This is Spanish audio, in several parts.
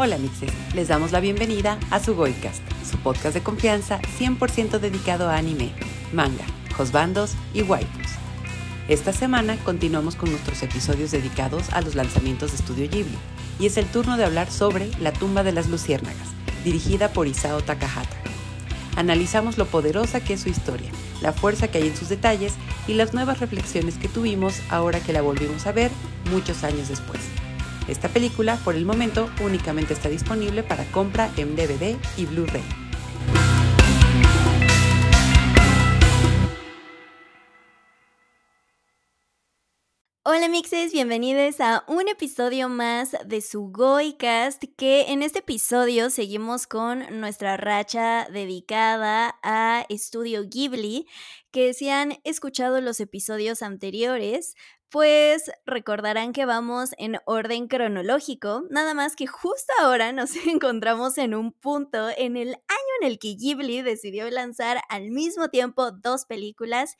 Hola mixes, les damos la bienvenida a su Goicast, su podcast de confianza 100% dedicado a anime, manga, josbandos y waifus. Esta semana continuamos con nuestros episodios dedicados a los lanzamientos de Studio Ghibli y es el turno de hablar sobre La tumba de las luciérnagas, dirigida por Isao Takahata. Analizamos lo poderosa que es su historia, la fuerza que hay en sus detalles y las nuevas reflexiones que tuvimos ahora que la volvimos a ver muchos años después. Esta película, por el momento, únicamente está disponible para compra en DVD y Blu-ray. Hola mixes, bienvenidos a un episodio más de su Goicast, que en este episodio seguimos con nuestra racha dedicada a Estudio Ghibli, que si han escuchado los episodios anteriores, pues recordarán que vamos en orden cronológico, nada más que justo ahora nos encontramos en un punto en el año en el que Ghibli decidió lanzar al mismo tiempo dos películas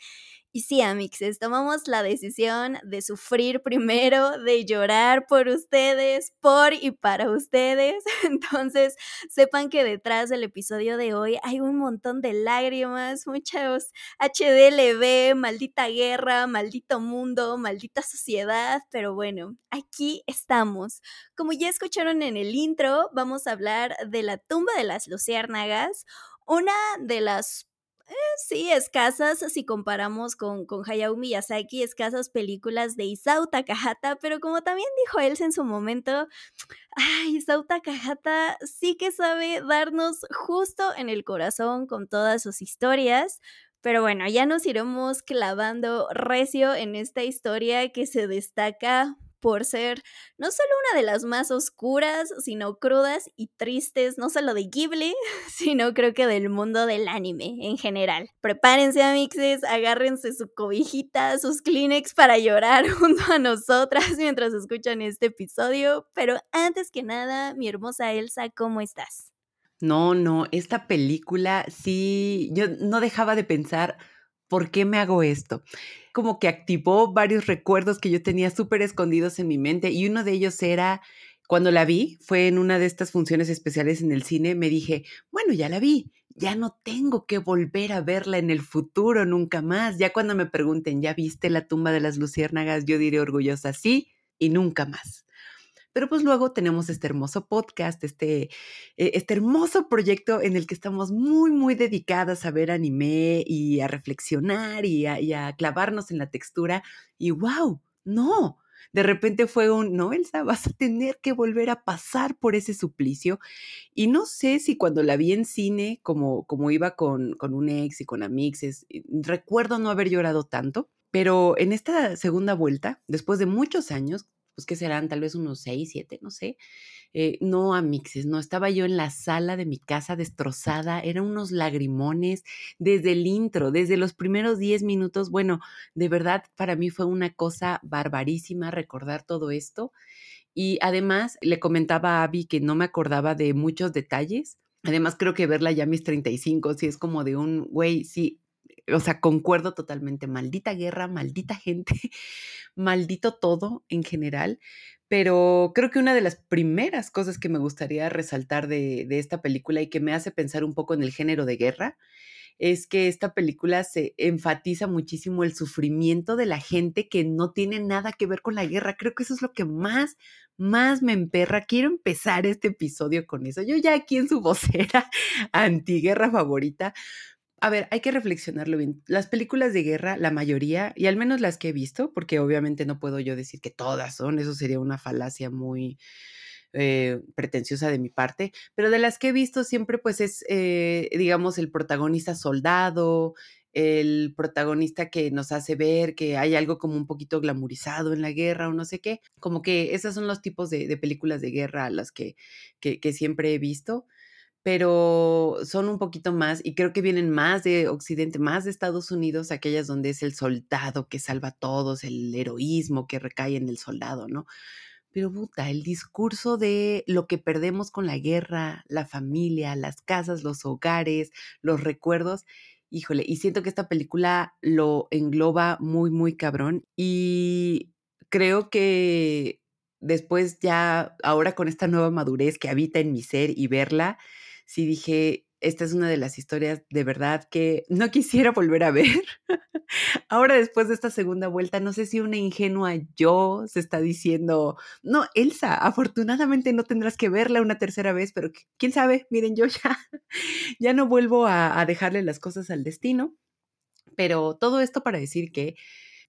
y sí, amixes, tomamos la decisión de sufrir primero, de llorar por ustedes, por y para ustedes. Entonces, sepan que detrás del episodio de hoy hay un montón de lágrimas, muchos HDLB, maldita guerra, maldito mundo, maldita sociedad, pero bueno, aquí estamos. Como ya escucharon en el intro, vamos a hablar de la tumba de las luciérnagas, una de las eh, sí, escasas si comparamos con, con Hayao Miyazaki, escasas películas de Isao Takahata, pero como también dijo él en su momento, ay, Isao Takahata sí que sabe darnos justo en el corazón con todas sus historias. Pero bueno, ya nos iremos clavando recio en esta historia que se destaca por ser no solo una de las más oscuras, sino crudas y tristes, no solo de Ghibli, sino creo que del mundo del anime en general. Prepárense, amixes, agárrense su cobijita, sus Kleenex para llorar junto a nosotras mientras escuchan este episodio. Pero antes que nada, mi hermosa Elsa, ¿cómo estás? No, no, esta película sí, yo no dejaba de pensar, ¿por qué me hago esto? Como que activó varios recuerdos que yo tenía súper escondidos en mi mente y uno de ellos era cuando la vi, fue en una de estas funciones especiales en el cine, me dije, bueno, ya la vi, ya no tengo que volver a verla en el futuro nunca más. Ya cuando me pregunten, ¿ya viste la tumba de las luciérnagas? Yo diré orgullosa, sí, y nunca más. Pero pues luego tenemos este hermoso podcast, este, e, este hermoso proyecto en el que estamos muy, muy dedicadas a ver anime y a reflexionar y a, clavarnos en la textura. Y wow, no, de repente fue un, no, Elsa, vas a tener que volver a pasar por ese suplicio. Y no sé si cuando la vi en cine, como, como iba con, con un ex y con amixes, recuerdo no haber llorado tanto, pero en esta segunda vuelta, después de muchos años, pues que serán tal vez unos seis, siete, no sé. Eh, no a mixes, no, estaba yo en la sala de mi casa destrozada, eran unos lagrimones desde el intro, desde los primeros diez minutos, bueno, de verdad para mí fue una cosa barbarísima recordar todo esto. Y además le comentaba a Abby que no me acordaba de muchos detalles. Además creo que verla ya a mis 35, sí es como de un, güey, sí, o sea, concuerdo totalmente, maldita guerra, maldita gente, maldito todo en general, pero creo que una de las primeras cosas que me gustaría resaltar de, esta película y que me hace pensar un poco en el género de guerra es que esta película se enfatiza muchísimo el sufrimiento de la gente que no tiene nada que ver con la guerra. Creo que eso es lo que más, más me emperra. Quiero empezar este episodio con eso. Yo ya aquí en su vocera antiguerra favorita, a ver, hay que reflexionarlo bien. Las películas de guerra, la mayoría, y al menos las que he visto, porque obviamente no puedo yo decir que todas son, eso sería una falacia muy eh, pretenciosa de mi parte, pero de las que he visto siempre pues es, eh, digamos, el protagonista soldado, el protagonista que nos hace ver que hay algo como un poquito glamorizado en la guerra o no sé qué, como que esos son los tipos de, películas de guerra a las que, que siempre he visto pero son un poquito más y creo que vienen más de Occidente, más de Estados Unidos, aquellas donde es el soldado que salva a todos, el heroísmo que recae en el soldado, ¿no? Pero puta, el discurso de lo que perdemos con la guerra, la familia, las casas, los hogares, los recuerdos, híjole, y siento que esta película lo engloba muy, muy cabrón y creo que después ya, ahora con esta nueva madurez que habita en mi ser y verla, sí dije, esta es una de las historias de verdad que no quisiera volver a ver. Ahora, después de esta segunda vuelta, no sé si una ingenua yo se está diciendo, no, Elsa, afortunadamente no tendrás que verla una tercera vez, pero quién sabe, miren, yo ya, ya no vuelvo a, a dejarle las cosas al destino. Pero todo esto para decir que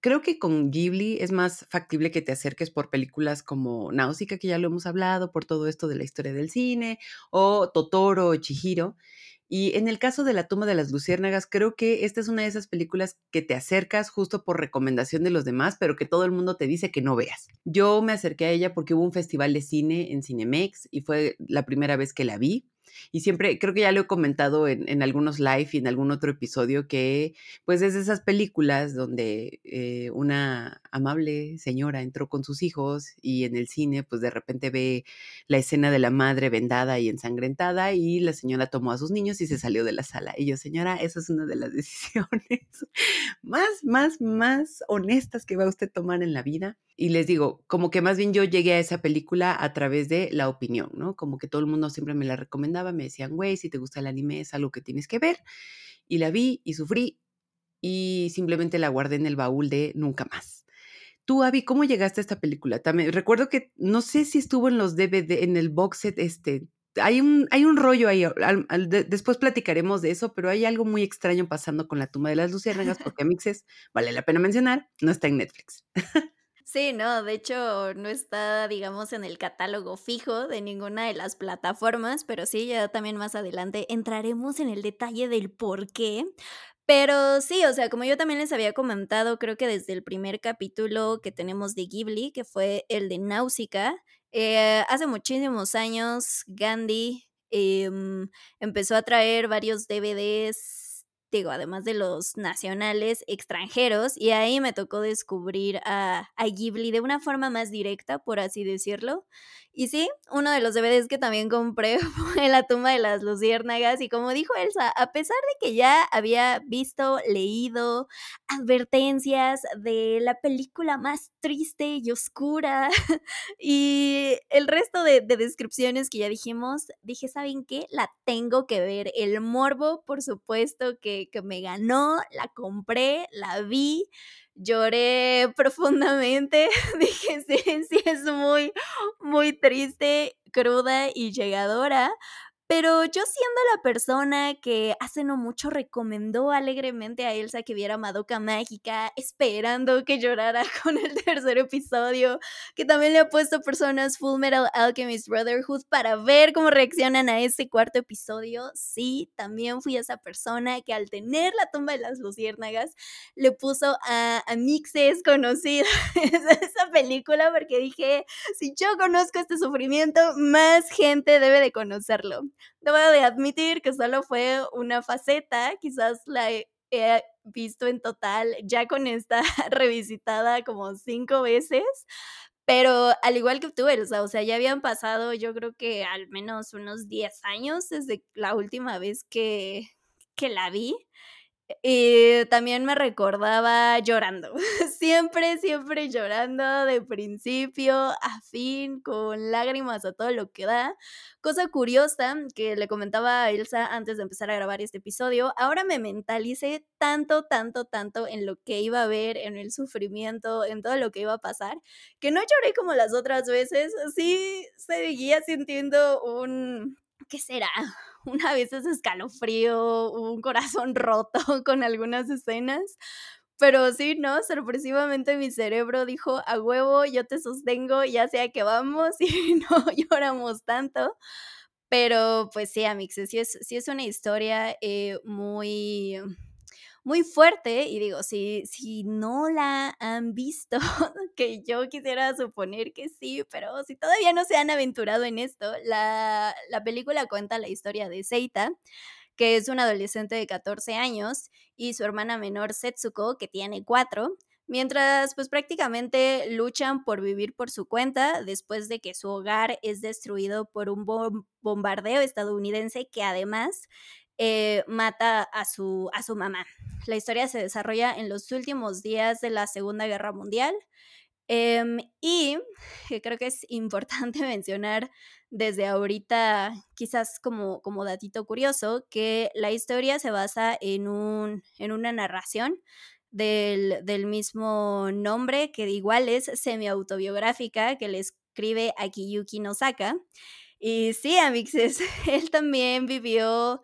Creo que con Ghibli es más factible que te acerques por películas como Náusica, que ya lo hemos hablado, por todo esto de la historia del cine, o Totoro o Chihiro. Y en el caso de La tumba de las luciérnagas, creo que esta es una de esas películas que te acercas justo por recomendación de los demás, pero que todo el mundo te dice que no veas. Yo me acerqué a ella porque hubo un festival de cine en Cinemex y fue la primera vez que la vi. Y siempre, creo que ya lo he comentado en, algunos live y en algún otro episodio, que pues es de esas películas donde eh, una amable señora entró con sus hijos y en el cine pues de repente ve la escena de la madre vendada y ensangrentada y la señora tomó a sus niños y se salió de la sala. Y yo, señora, esa es una de las decisiones más, más, más honestas que va usted a tomar en la vida y les digo, como que más bien yo llegué a esa película a través de la opinión, ¿no? Como que todo el mundo siempre me la recomendaba, me decían, güey, si te gusta el anime es algo que tienes que ver. Y la vi y sufrí y simplemente la guardé en el baúl de nunca más. Tú, Abby, ¿cómo llegaste a esta película? También recuerdo que no sé si estuvo en los DVD, en el box set, este, hay un, hay un rollo ahí, después platicaremos de eso, pero hay algo muy extraño pasando con la tumba de las luciérnagas, porque Mixes, vale la pena mencionar, no está en Netflix. Sí, no, de hecho no está, digamos, en el catálogo fijo de ninguna de las plataformas, pero sí, ya también más adelante entraremos en el detalle del por qué. Pero sí, o sea, como yo también les había comentado, creo que desde el primer capítulo que tenemos de Ghibli, que fue el de Náusica, eh, hace muchísimos años Gandhi em, empezó a traer varios DVDs digo, además de los nacionales extranjeros, y ahí me tocó descubrir a, a Ghibli de una forma más directa, por así decirlo. Y sí, uno de los DVDs que también compré fue La tumba de las luciérnagas y como dijo Elsa, a pesar de que ya había visto, leído advertencias de la película más triste y oscura y el resto de, de descripciones que ya dijimos, dije, ¿saben qué? La tengo que ver. El morbo, por supuesto, que me ganó, la compré, la vi lloré profundamente. Dije, sí, es muy, muy triste, cruda y llegadora, pero yo siendo la persona que hace no mucho recomendó alegremente a Elsa que viera Madoka Mágica, esperando que llorara con el tercer episodio, que también le ha puesto personas Full Metal Alchemist Brotherhood para ver cómo reaccionan a ese cuarto episodio, sí, también fui esa persona que al tener la tumba de las luciérnagas le puso a, a mixes conocidos esa película porque dije, si yo conozco este sufrimiento, más gente debe de conocerlo. Debo de admitir que solo fue una faceta, quizás la he, visto en total ya con esta revisitada como cinco veces, pero al igual que tú, Elsa, o sea, ya habían pasado yo creo que al menos unos 10 años desde la última vez que, que la vi. Y también me recordaba llorando, siempre, siempre llorando de principio a fin, con lágrimas a todo lo que da. Cosa curiosa que le comentaba a Elsa antes de empezar a grabar este episodio, ahora me mentalicé tanto, tanto, tanto en lo que iba a ver, en el sufrimiento, en todo lo que iba a pasar, que no lloré como las otras veces, sí seguía sintiendo un, ¿qué será? una vez es escalofrío, un corazón roto con algunas escenas. Pero sí, ¿no? Sorpresivamente mi cerebro dijo, a huevo, yo te sostengo, ya sea que vamos y no lloramos tanto. Pero pues sí, Amix, sí es, es una historia eh, muy muy fuerte y digo, si, si no la han visto, que yo quisiera suponer que sí, pero si todavía no se han aventurado en esto, la, la película cuenta la historia de Seita, que es un adolescente de 14 años, y su hermana menor Setsuko, que tiene 4, mientras pues prácticamente luchan por vivir por su cuenta después de que su hogar es destruido por un bombardeo estadounidense que además eh, mata a su, a su mamá. La historia se desarrolla en los últimos días de la Segunda Guerra Mundial. Em, y creo que es importante mencionar desde ahorita, quizás como, como datito curioso, que la historia se basa en, un, en una narración del, del mismo nombre, que igual es semi-autobiográfica, que le escribe Akiyuki Nosaka. Y sí, amixes, él también vivió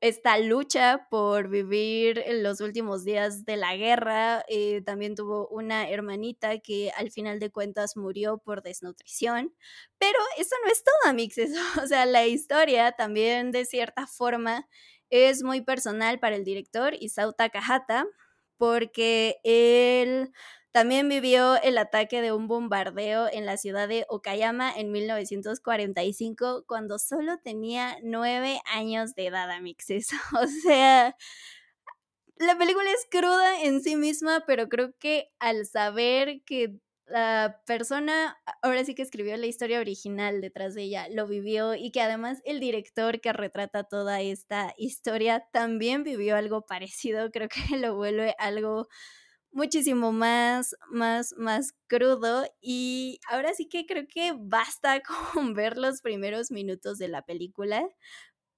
esta lucha por vivir los últimos días de la guerra. Eh, también tuvo una hermanita que al final de cuentas murió por desnutrición. Pero eso no es todo, amixes. O sea, la historia también de cierta forma es muy personal para el director Isao Takahata porque él también vivió el ataque de un bombardeo en la ciudad de Okayama en 1945 cuando solo tenía nueve años de edad, amixes. O sea, la película es cruda en sí misma, pero creo que al saber que la persona, ahora sí que escribió la historia original detrás de ella, lo vivió y que además el director que retrata toda esta historia también vivió algo parecido, creo que lo vuelve algo muchísimo más, más, más crudo. Y ahora sí que creo que basta con ver los primeros minutos de la película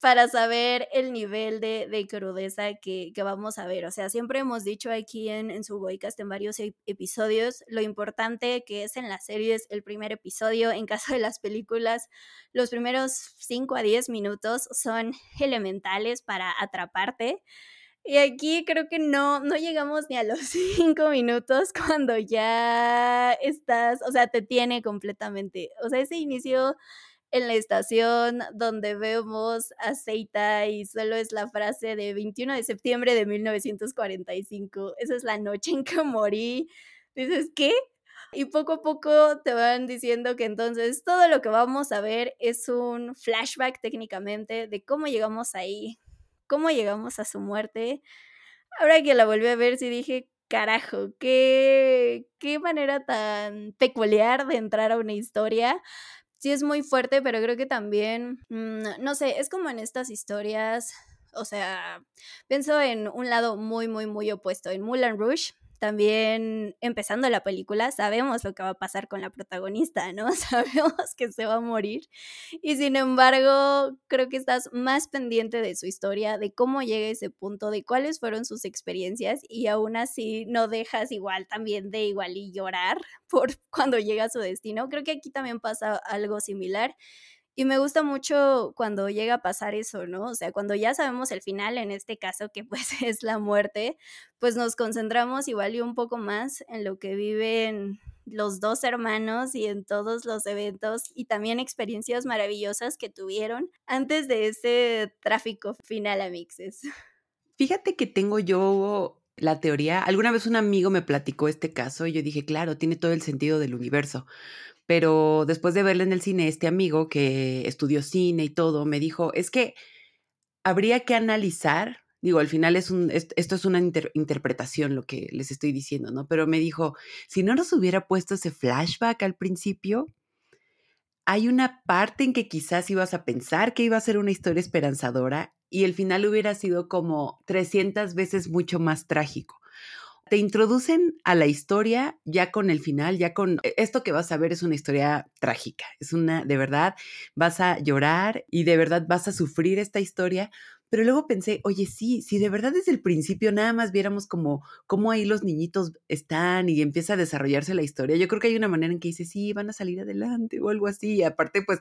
para saber el nivel de, de crudeza que, que, vamos a ver. O sea, siempre hemos dicho aquí en, en su Boycast en varios episodios lo importante que es en las series el primer episodio. En caso de las películas, los primeros 5 a 10 minutos son elementales para atraparte. Y aquí creo que no, no llegamos ni a los cinco minutos cuando ya estás, o sea, te tiene completamente. O sea, ese inicio en la estación donde vemos a Seita y solo es la frase de 21 de septiembre de 1945. Esa es la noche en que morí. Dices, ¿qué? Y poco a poco te van diciendo que entonces todo lo que vamos a ver es un flashback técnicamente de cómo llegamos ahí, cómo llegamos a su muerte. Ahora que la volví a ver, sí dije, carajo, qué, qué manera tan peculiar de entrar a una historia. Sí es muy fuerte, pero creo que también, mm, no sé, es como en estas historias, o sea, pienso en un lado muy, muy, muy opuesto. En Mulan Rouge, también empezando la película sabemos lo que va a pasar con la protagonista, ¿no? Sabemos que se va a morir y sin embargo creo que estás más pendiente de su historia, de cómo llega a ese punto, de cuáles fueron sus experiencias y aún así no dejas igual también de igual y llorar por cuando llega a su destino. Creo que aquí también pasa algo similar. Y me gusta mucho cuando llega a pasar eso, ¿no? O sea, cuando ya sabemos el final, en este caso que pues es la muerte, pues nos concentramos igual y un poco más en lo que viven los dos hermanos y en todos los eventos y también experiencias maravillosas que tuvieron antes de ese tráfico final a mixes. Fíjate que tengo yo la teoría, alguna vez un amigo me platicó este caso y yo dije, claro, tiene todo el sentido del universo, pero después de verle en el cine, este amigo que estudió cine y todo, me dijo, es que habría que analizar, digo, al final es un, esto es una interpretación lo que les estoy diciendo, ¿no? Pero me dijo, si no nos hubiera puesto ese flashback al principio, hay una parte en que quizás ibas a pensar que iba a ser una historia esperanzadora y el final hubiera sido como 300 veces mucho más trágico te introducen a la historia ya con el final, ya con e, esto que vas a ver es una historia trágica, es una, de verdad, vas a llorar y de verdad vas a sufrir esta historia, pero luego pensé, oye, sí, si de verdad desde el principio nada más viéramos como cómo ahí los niñitos están y empieza a desarrollarse la historia, yo creo que hay una manera en que dice, sí, van a salir adelante o algo así. Aparte, pues,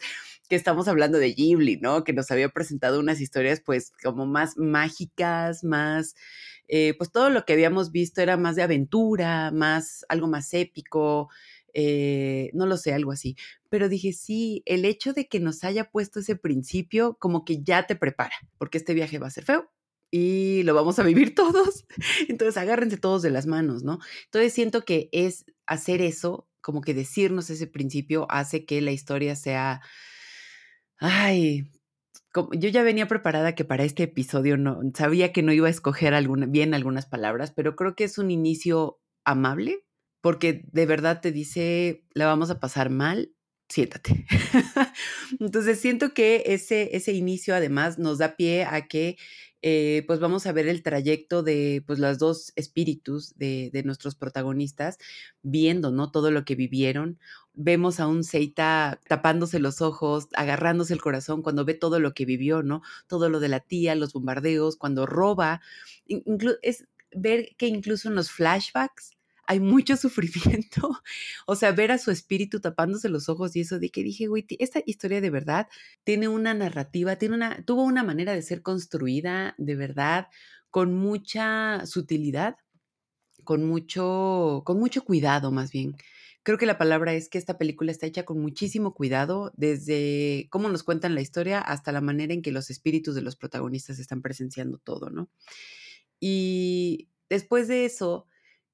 que estamos hablando de Ghibli, ¿no? Que nos había presentado unas historias, pues, como más mágicas, más eh, pues todo lo que habíamos visto era más de aventura, más, algo más épico, eh, no lo sé, algo así. Pero dije, sí, el hecho de que nos haya puesto ese principio, como que ya te prepara, porque este viaje va a ser feo y lo vamos a vivir todos. Entonces agárrense todos de las manos, ¿no? Entonces siento que es hacer eso, como que decirnos ese principio, hace que la historia sea, ay, yo ya venía preparada que para este episodio no sabía que no iba a escoger bien algunas palabras, pero creo que es un inicio amable porque de verdad te dice la vamos a pasar mal, siéntate. Entonces siento que ese, ese inicio además nos da pie a que eh, pues vamos a ver el trayecto de pues los dos espíritus de, de, nuestros protagonistas viendo, ¿no? Todo lo que vivieron. Vemos a un Seita tapándose los ojos, agarrándose el corazón cuando ve todo lo que vivió, ¿no? Todo lo de la tía, los bombardeos, cuando roba. es ver que incluso en los flashbacks hay mucho sufrimiento. O sea, ver a su espíritu tapándose los ojos y eso de que dije, güey, esta historia de verdad tiene una narrativa, tiene una, tuvo una manera de ser construida de verdad con mucha sutilidad, con mucho, con mucho cuidado más bien. Creo que la palabra es que esta película está hecha con muchísimo cuidado, desde cómo nos cuentan la historia hasta la manera en que los espíritus de los protagonistas están presenciando todo, ¿no? Y después de eso,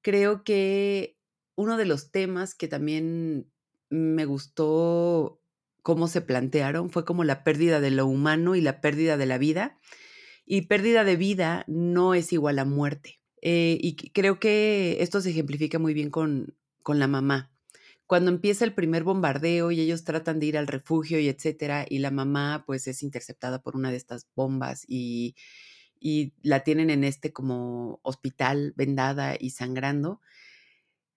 creo que uno de los temas que también me gustó cómo se plantearon fue como la pérdida de lo humano y la pérdida de la vida. Y pérdida de vida no es igual a muerte. Eh, y creo que esto se ejemplifica muy bien con, con la mamá. Cuando empieza el primer bombardeo y ellos tratan de ir al refugio y etcétera, y la mamá pues es interceptada por una de estas bombas y, y la tienen en este como hospital vendada y sangrando.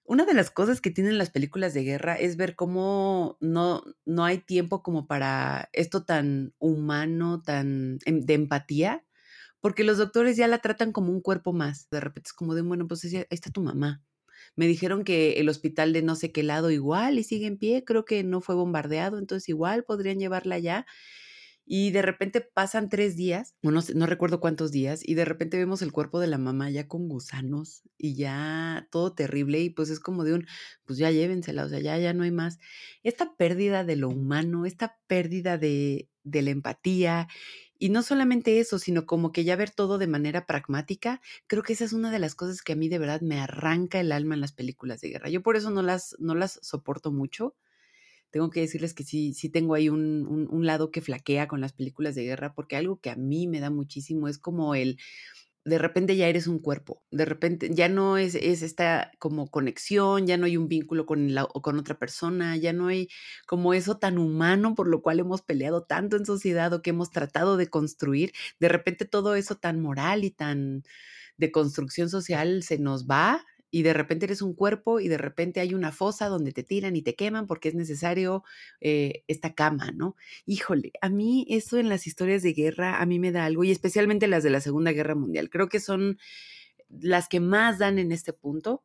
Una de las cosas que tienen las películas de guerra es ver cómo no, no hay tiempo como para esto tan humano, tan em, de empatía, porque los doctores ya la tratan como un cuerpo más. De repente es como de, bueno, pues ahí está tu mamá. Me dijeron que el hospital de no sé qué lado igual y sigue en pie, creo que no fue bombardeado, entonces igual podrían llevarla allá y de repente pasan tres días, no, no recuerdo cuántos días, y de repente vemos el cuerpo de la mamá ya con gusanos y ya todo terrible y pues es como de un, pues ya llévensela, o sea, ya, ya no hay más. Esta pérdida de lo humano, esta pérdida de, de la empatía y no solamente eso, sino como que ya ver todo de manera pragmática, creo que esa es una de las cosas que a mí de verdad me arranca el alma en las películas de guerra. Yo por eso no las, no las soporto mucho tengo que decirles que sí, sí tengo ahí un, un, lado que flaquea con las películas de guerra, porque algo que a mí me da muchísimo es como el, de repente ya eres un cuerpo, de repente ya no es, es esta como conexión, ya no hay un vínculo con, la, o con otra persona, ya no hay como eso tan humano por lo cual hemos peleado tanto en sociedad o que hemos tratado de construir, de repente todo eso tan moral y tan de construcción social se nos va y de repente eres un cuerpo y de repente hay una fosa donde te tiran y te queman porque es necesario eh, esta cama, ¿no? Híjole, a mí eso en las historias de guerra, a mí me da algo, y especialmente las de la Segunda Guerra Mundial, creo que son las que más dan en este punto.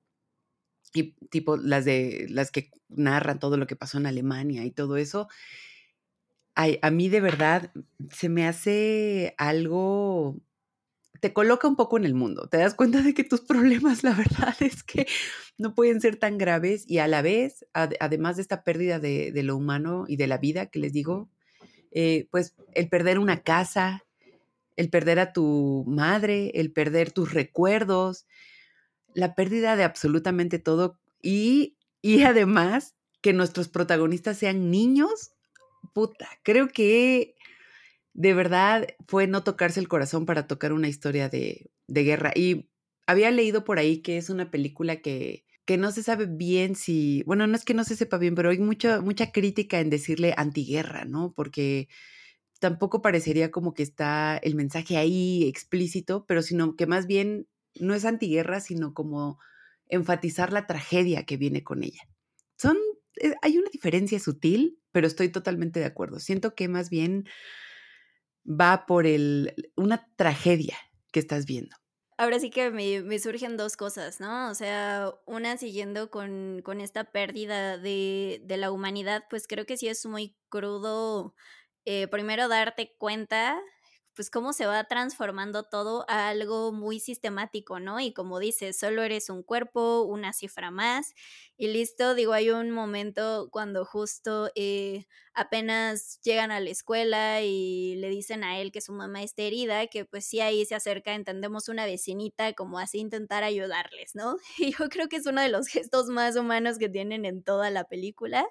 Y tipo las de las que narran todo lo que pasó en Alemania y todo eso, a mí de verdad se me hace algo te coloca un poco en el mundo. Te das cuenta de que tus problemas, la verdad es que no pueden ser tan graves y a la vez, además de esta pérdida de, lo humano y de la vida que les digo, eh, pues el perder una casa, el perder a tu madre, el perder tus recuerdos, la pérdida de absolutamente todo y, y además que nuestros protagonistas sean niños, puta, creo que de verdad fue no tocarse el corazón para tocar una historia de, guerra. Y había leído por ahí que es una película que, que no se sabe bien si, bueno, no es que no se sepa bien, pero hay mucha, mucha crítica en decirle antiguerra, ¿no? Porque tampoco parecería como que está el mensaje ahí explícito, pero sino que más bien no es antiguerra, sino como enfatizar la tragedia que viene con ella. Son, eh, hay una diferencia sutil, pero estoy totalmente de acuerdo. Siento que más bien va por el, una tragedia que estás viendo. Ahora sí que me, surgen dos cosas, ¿no? O sea, una siguiendo con, con esta pérdida de, de, la humanidad, pues creo que sí es muy crudo eh, primero darte cuenta pues cómo se va transformando todo a algo muy sistemático, ¿no? Y como dices, solo eres un cuerpo, una cifra más y listo. Digo, hay un momento cuando justo eh, apenas llegan a la escuela y le dicen a él que su mamá está herida, que pues sí ahí se acerca, entendemos una vecinita como así intentar ayudarles, ¿no? Y yo creo que es uno de los gestos más humanos que tienen en toda la película.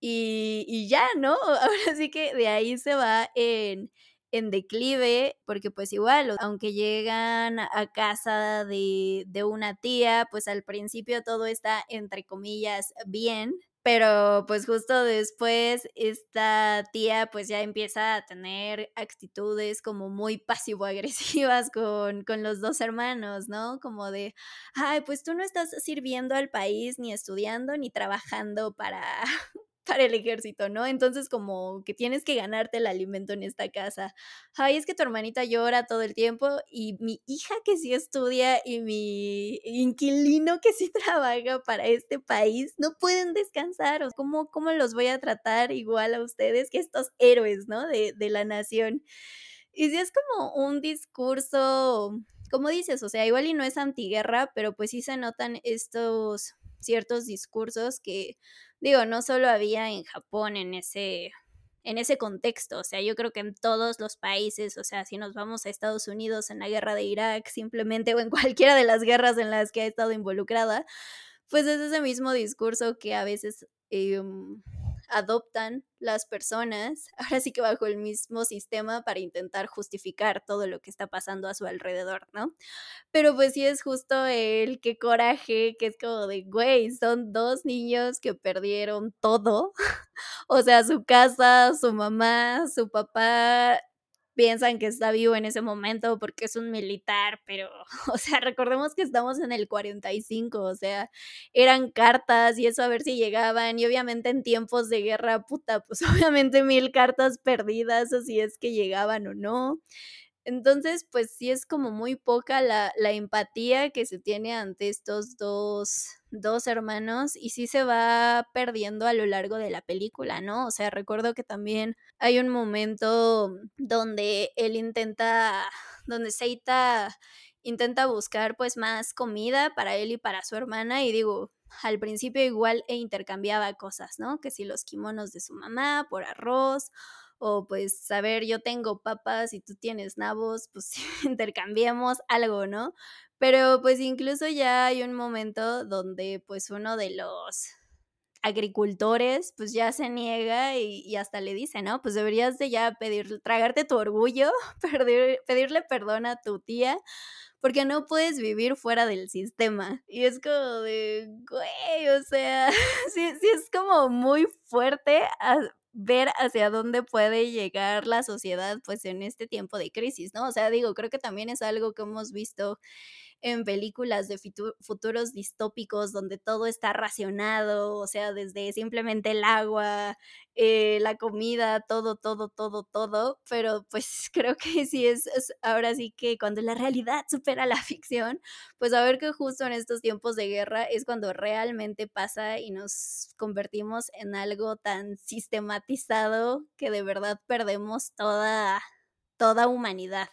Y, y ya, ¿no? Ahora sí que de ahí se va en en declive, porque pues igual, aunque llegan a casa de, de una tía, pues al principio todo está entre comillas bien, pero pues justo después esta tía pues ya empieza a tener actitudes como muy pasivo-agresivas con, con los dos hermanos, ¿no? Como de, ay, pues tú no estás sirviendo al país ni estudiando ni trabajando para, para el ejército, ¿no? Entonces como que tienes que ganarte el alimento en esta casa. Ay, es que tu hermanita llora todo el tiempo y mi hija que sí estudia y mi inquilino que sí trabaja para este país no pueden descansar. ¿Cómo, cómo los voy a tratar igual a ustedes que estos héroes, ¿no? De, de la nación. Y sí es como un discurso, como dices, o sea, igual y no es antiguerra, pero pues sí se notan estos ciertos discursos que digo, no solo había en Japón en ese, en ese contexto, o sea, yo creo que en todos los países, o sea, si nos vamos a Estados Unidos en la guerra de Irak, simplemente, o en cualquiera de las guerras en las que ha estado involucrada, pues es ese mismo discurso que a veces em, adoptan las personas, ahora sí que bajo el mismo sistema para intentar justificar todo lo que está pasando a su alrededor, ¿no? Pero pues sí es justo el qué coraje, que es como de, güey, son dos niños que perdieron todo, o sea, su casa, su mamá, su papá, piensan que está vivo en ese momento porque es un militar, pero, o sea, recordemos que estamos en el 45, o sea, eran cartas y eso a ver si llegaban, y obviamente en tiempos de guerra, puta, pues obviamente mil cartas perdidas, si es que llegaban o no. Entonces, pues sí es como muy poca la, la empatía que se tiene ante estos dos, dos hermanos y sí se va perdiendo a lo largo de la película, ¿no? O sea, recuerdo que también hay un momento donde él intenta, donde Seita intenta buscar pues más comida para él y para su hermana y digo, al principio igual e intercambiaba cosas, ¿no? Que si los kimonos de su mamá por arroz o pues saber yo tengo papas y tú tienes nabos, pues intercambiemos algo, ¿no? Pero pues incluso ya hay un momento donde pues uno de los agricultores pues ya se niega y, hasta le dice, ¿no? Pues deberías de ya pedir, tragarte tu orgullo, pedirle perdón a tu tía porque no puedes vivir fuera del sistema. Y es como de, güey, o sea, sí, sí es como muy fuerte ver hacia dónde puede llegar la sociedad pues en este tiempo de crisis, ¿no? O sea, digo, creo que también es algo que hemos visto en películas de futuros distópicos donde todo está racionado, o sea, desde simplemente el agua, eh, la comida, todo, todo, todo, todo, pero pues creo que sí es, ahora sí que cuando la realidad supera la ficción, pues a ver que justo en estos tiempos de guerra es cuando realmente pasa y nos convertimos en algo tan sistematizado que de verdad perdemos toda, toda humanidad.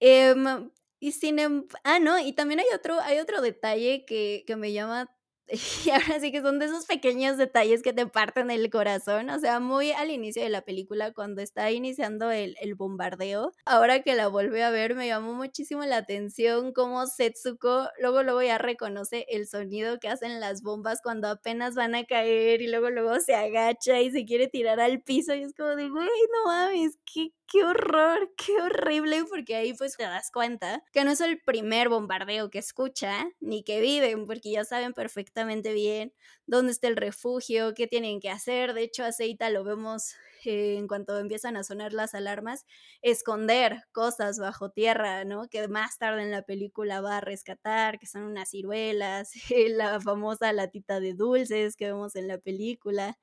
Em, y sin em ah, no, y también hay otro hay otro detalle que que me llama y ahora sí que son de esos pequeños detalles que te parten el corazón, o sea, muy al inicio de la película, cuando está iniciando el, el bombardeo. Ahora que la volví a ver, me llamó muchísimo la atención cómo Setsuko luego luego ya reconoce el sonido que hacen las bombas cuando apenas van a caer y luego luego se agacha y se quiere tirar al piso y es como de, güey, no mames, qué, qué horror, qué horrible, porque ahí pues te das cuenta que no es el primer bombardeo que escucha ni que viven, porque ya saben perfectamente bien dónde está el refugio, qué tienen que hacer. De hecho, Aceita lo vemos eh, en cuanto empiezan a sonar las alarmas, esconder cosas bajo tierra, ¿no? Que más tarde en la película va a rescatar, que son unas ciruelas, la famosa latita de dulces que vemos en la película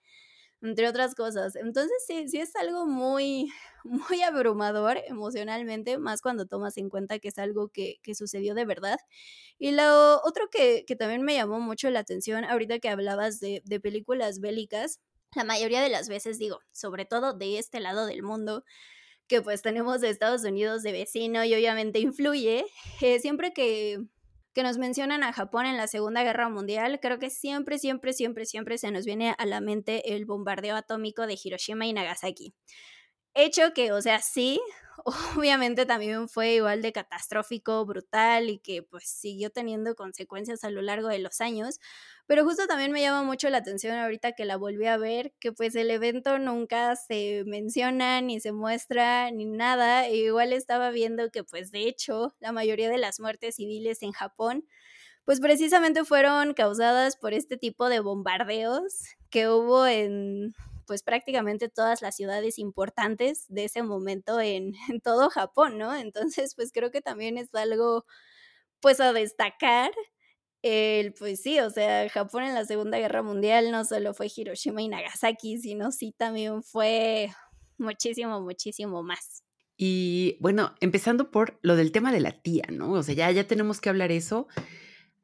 entre otras cosas. Entonces sí, sí es algo muy, muy abrumador emocionalmente, más cuando tomas en cuenta que es algo que, que sucedió de verdad. Y lo otro que, que, también me llamó mucho la atención, ahorita que hablabas de, de películas bélicas, la mayoría de las veces digo, sobre todo de este lado del mundo, que pues tenemos de Estados Unidos de vecino y obviamente influye, eh, siempre que que nos mencionan a Japón en la Segunda Guerra Mundial, creo que siempre, siempre, siempre, siempre se nos viene a la mente el bombardeo atómico de Hiroshima y Nagasaki. Hecho que, o sea, sí, obviamente también fue igual de catastrófico, brutal y que pues siguió teniendo consecuencias a lo largo de los años, pero justo también me llama mucho la atención ahorita que la volví a ver, que pues el evento nunca se menciona, ni se muestra, ni nada. E igual estaba viendo que pues de hecho la mayoría de las muertes civiles en Japón pues precisamente fueron causadas por este tipo de bombardeos que hubo en pues prácticamente todas las ciudades importantes de ese momento en, en todo Japón, ¿no? Entonces, pues creo que también es algo pues a destacar el, pues sí, o sea, Japón en la Segunda Guerra Mundial no solo fue Hiroshima y Nagasaki, sino sí también fue muchísimo, muchísimo más. Y bueno, empezando por lo del tema de la tía, ¿no? O sea, ya, ya tenemos que hablar eso.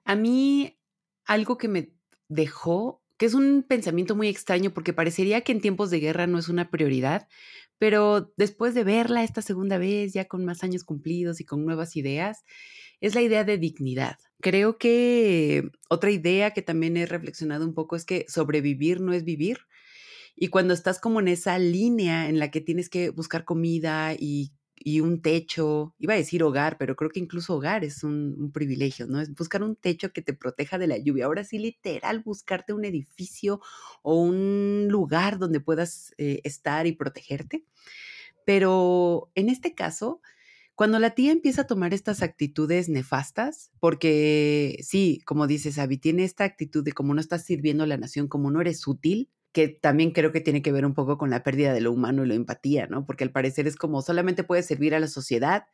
A mí, algo que me dejó, que es un pensamiento muy extraño porque parecería que en tiempos de guerra no es una prioridad, pero después de verla esta segunda vez, ya con más años cumplidos y con nuevas ideas, es la idea de dignidad. Creo que otra idea que también he reflexionado un poco es que sobrevivir no es vivir. Y cuando estás como en esa línea en la que tienes que buscar comida y, un techo, iba a decir hogar, pero creo que incluso hogar es un, privilegio, ¿no? Es buscar un techo que te proteja de la lluvia. Ahora sí, literal, buscarte un edificio o un lugar donde puedas eh, estar y protegerte. Pero en este caso, cuando la tía empieza a tomar estas actitudes nefastas, porque sí, como dices, Abby, tiene esta actitud de como no estás sirviendo a la nación, como no eres útil, que también creo que tiene que ver un poco con la pérdida de lo humano y la empatía, ¿no? Porque al parecer es como solamente puedes servir a la sociedad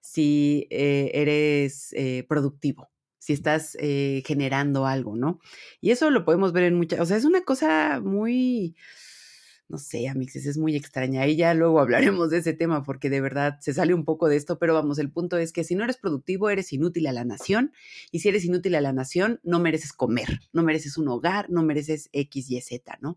si eh, eres eh, productivo, si estás eh, generando algo, ¿no? Y eso lo podemos ver en muchas, o sea, es una cosa muy no sé, Amixes, es muy extraña. Ahí ya luego hablaremos de ese tema porque de verdad se sale un poco de esto, pero vamos, el punto es que si no eres productivo, eres inútil a la nación y si eres inútil a la nación, no mereces comer, no mereces un hogar, no mereces X, Y, Z, ¿no?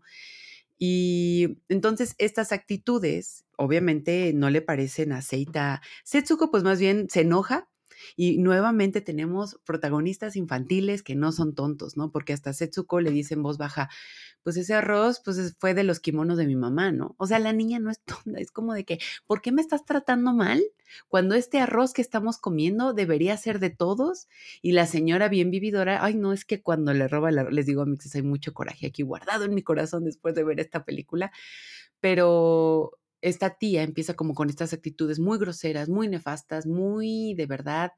Y entonces estas actitudes obviamente no le parecen a Seita. Setsuko pues más bien se enoja y nuevamente tenemos protagonistas infantiles que no son tontos, ¿no? Porque hasta Setsuko le dice en voz baja, pues ese arroz pues fue de los kimonos de mi mamá, ¿no? O sea, la niña no es tonta, es como de que, ¿por qué me estás tratando mal? Cuando este arroz que estamos comiendo debería ser de todos y la señora bien vividora, ay no, es que cuando le roba, les digo a Mixes, hay mucho coraje aquí guardado en mi corazón después de ver esta película, pero esta tía empieza como con estas actitudes muy groseras, muy nefastas, muy de verdad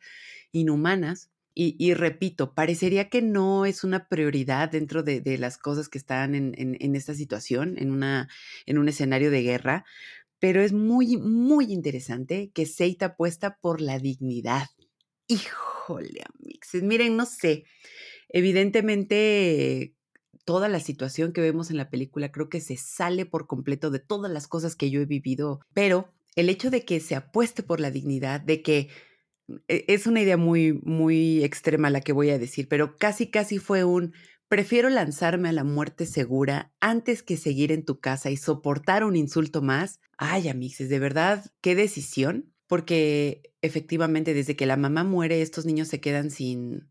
inhumanas. Y, repito, parecería que no es una prioridad dentro de, las cosas que están en, esta situación, en, una, en un escenario de guerra, pero es muy, muy interesante que Seita apuesta por la dignidad. Híjole, amixes, miren, no sé, evidentemente toda la situación que vemos en la película creo que se sale por completo de todas las cosas que yo he vivido, pero el hecho de que se apueste por la dignidad, de que es una idea muy, muy extrema la que voy a decir, pero casi, casi fue un, prefiero lanzarme a la muerte segura antes que seguir en tu casa y soportar un insulto más. Ay, amixes, de verdad, qué decisión, porque efectivamente desde que la mamá muere, estos niños se quedan sin,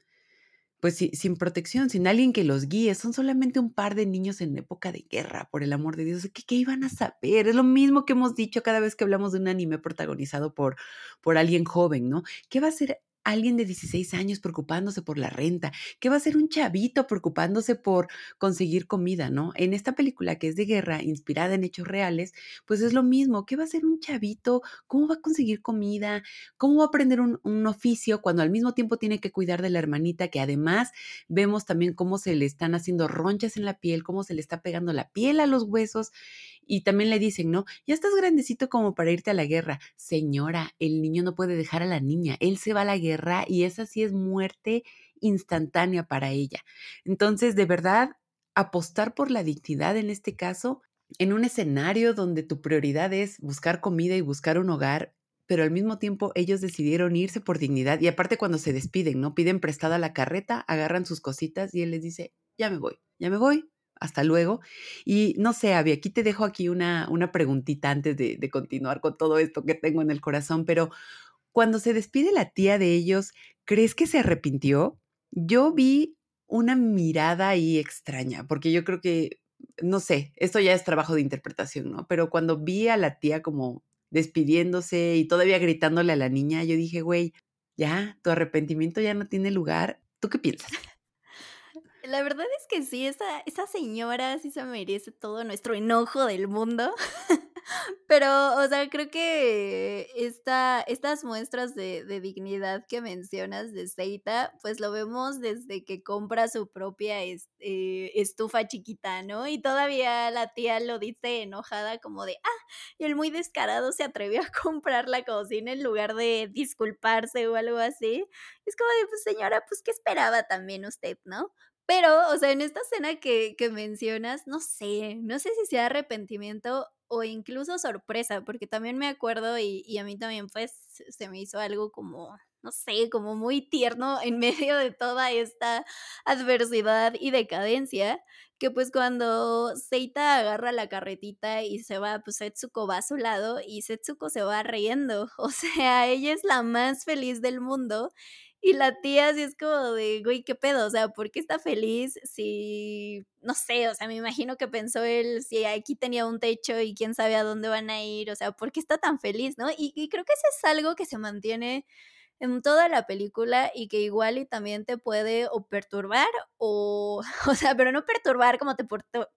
pues sin protección, sin alguien que los guíe. Son solamente un par de niños en época de guerra, por el amor de Dios. ¿Qué, ¿Qué, iban a saber? Es lo mismo que hemos dicho cada vez que hablamos de un anime protagonizado por, por alguien joven, ¿no? ¿Qué va a ser alguien de 16 años preocupándose por la renta? ¿Qué va a ser un chavito preocupándose por conseguir comida, no? En esta película que es de guerra, inspirada en hechos reales, pues es lo mismo. ¿Qué va a ser un chavito? ¿Cómo va a conseguir comida? ¿Cómo va a aprender un, un oficio cuando al mismo tiempo tiene que cuidar de la hermanita que además vemos también cómo se le están haciendo ronchas en la piel, cómo se le está pegando la piel a los huesos? Y también le dicen, ¿no? Ya estás grandecito como para irte a la guerra. Señora, el niño no puede dejar a la niña. Él se va a la guerra y esa sí es muerte instantánea para ella. Entonces, de verdad, apostar por la dignidad en este caso, en un escenario donde tu prioridad es buscar comida y buscar un hogar, pero al mismo tiempo ellos decidieron irse por dignidad y aparte cuando se despiden, ¿no? Piden prestada la carreta, agarran sus cositas y él les dice, ya me voy, ya me voy, hasta luego. Y no sé, Abby, aquí te dejo aquí una, una preguntita antes de, de continuar con todo esto que tengo en el corazón, pero cuando se despide la tía de ellos, ¿crees que se arrepintió? Yo vi una mirada ahí extraña, porque yo creo que, no sé, esto ya es trabajo de interpretación, ¿no? Pero cuando vi a la tía como despidiéndose y todavía gritándole a la niña, yo dije, güey, ya, tu arrepentimiento ya no tiene lugar. ¿Tú qué piensas? La verdad es que sí, esa, esa señora sí se merece todo nuestro enojo del mundo. Pero, o sea, creo que esta, estas muestras de, de dignidad que mencionas de Seita, pues lo vemos desde que compra su propia eh, estufa chiquita, ¿no? Y todavía la tía lo dice enojada como de, ah, y el muy descarado se atrevió a comprar la cocina en lugar de disculparse o algo así. Es como de, pues señora, pues ¿qué esperaba también usted, no? Pero, o sea, en esta escena que, que mencionas, no sé, no sé si sea arrepentimiento o incluso sorpresa, porque también me acuerdo y, y, a mí también pues se me hizo algo como, no sé, como muy tierno en medio de toda esta adversidad y decadencia, que pues cuando Seita agarra la carretita y se va, pues Setsuko va a su lado y Setsuko se va riendo, o sea, ella es la más feliz del mundo y la tía así es como de, güey, ¿qué pedo? O sea, ¿por qué está feliz si, no sé, o sea, me imagino que pensó él, si aquí tenía un techo y quién sabe a dónde van a ir, o sea, ¿por qué está tan feliz, no? Y, y creo que eso es algo que se mantiene en toda la película y que igual y también te puede o perturbar o, o sea, pero no perturbar como te,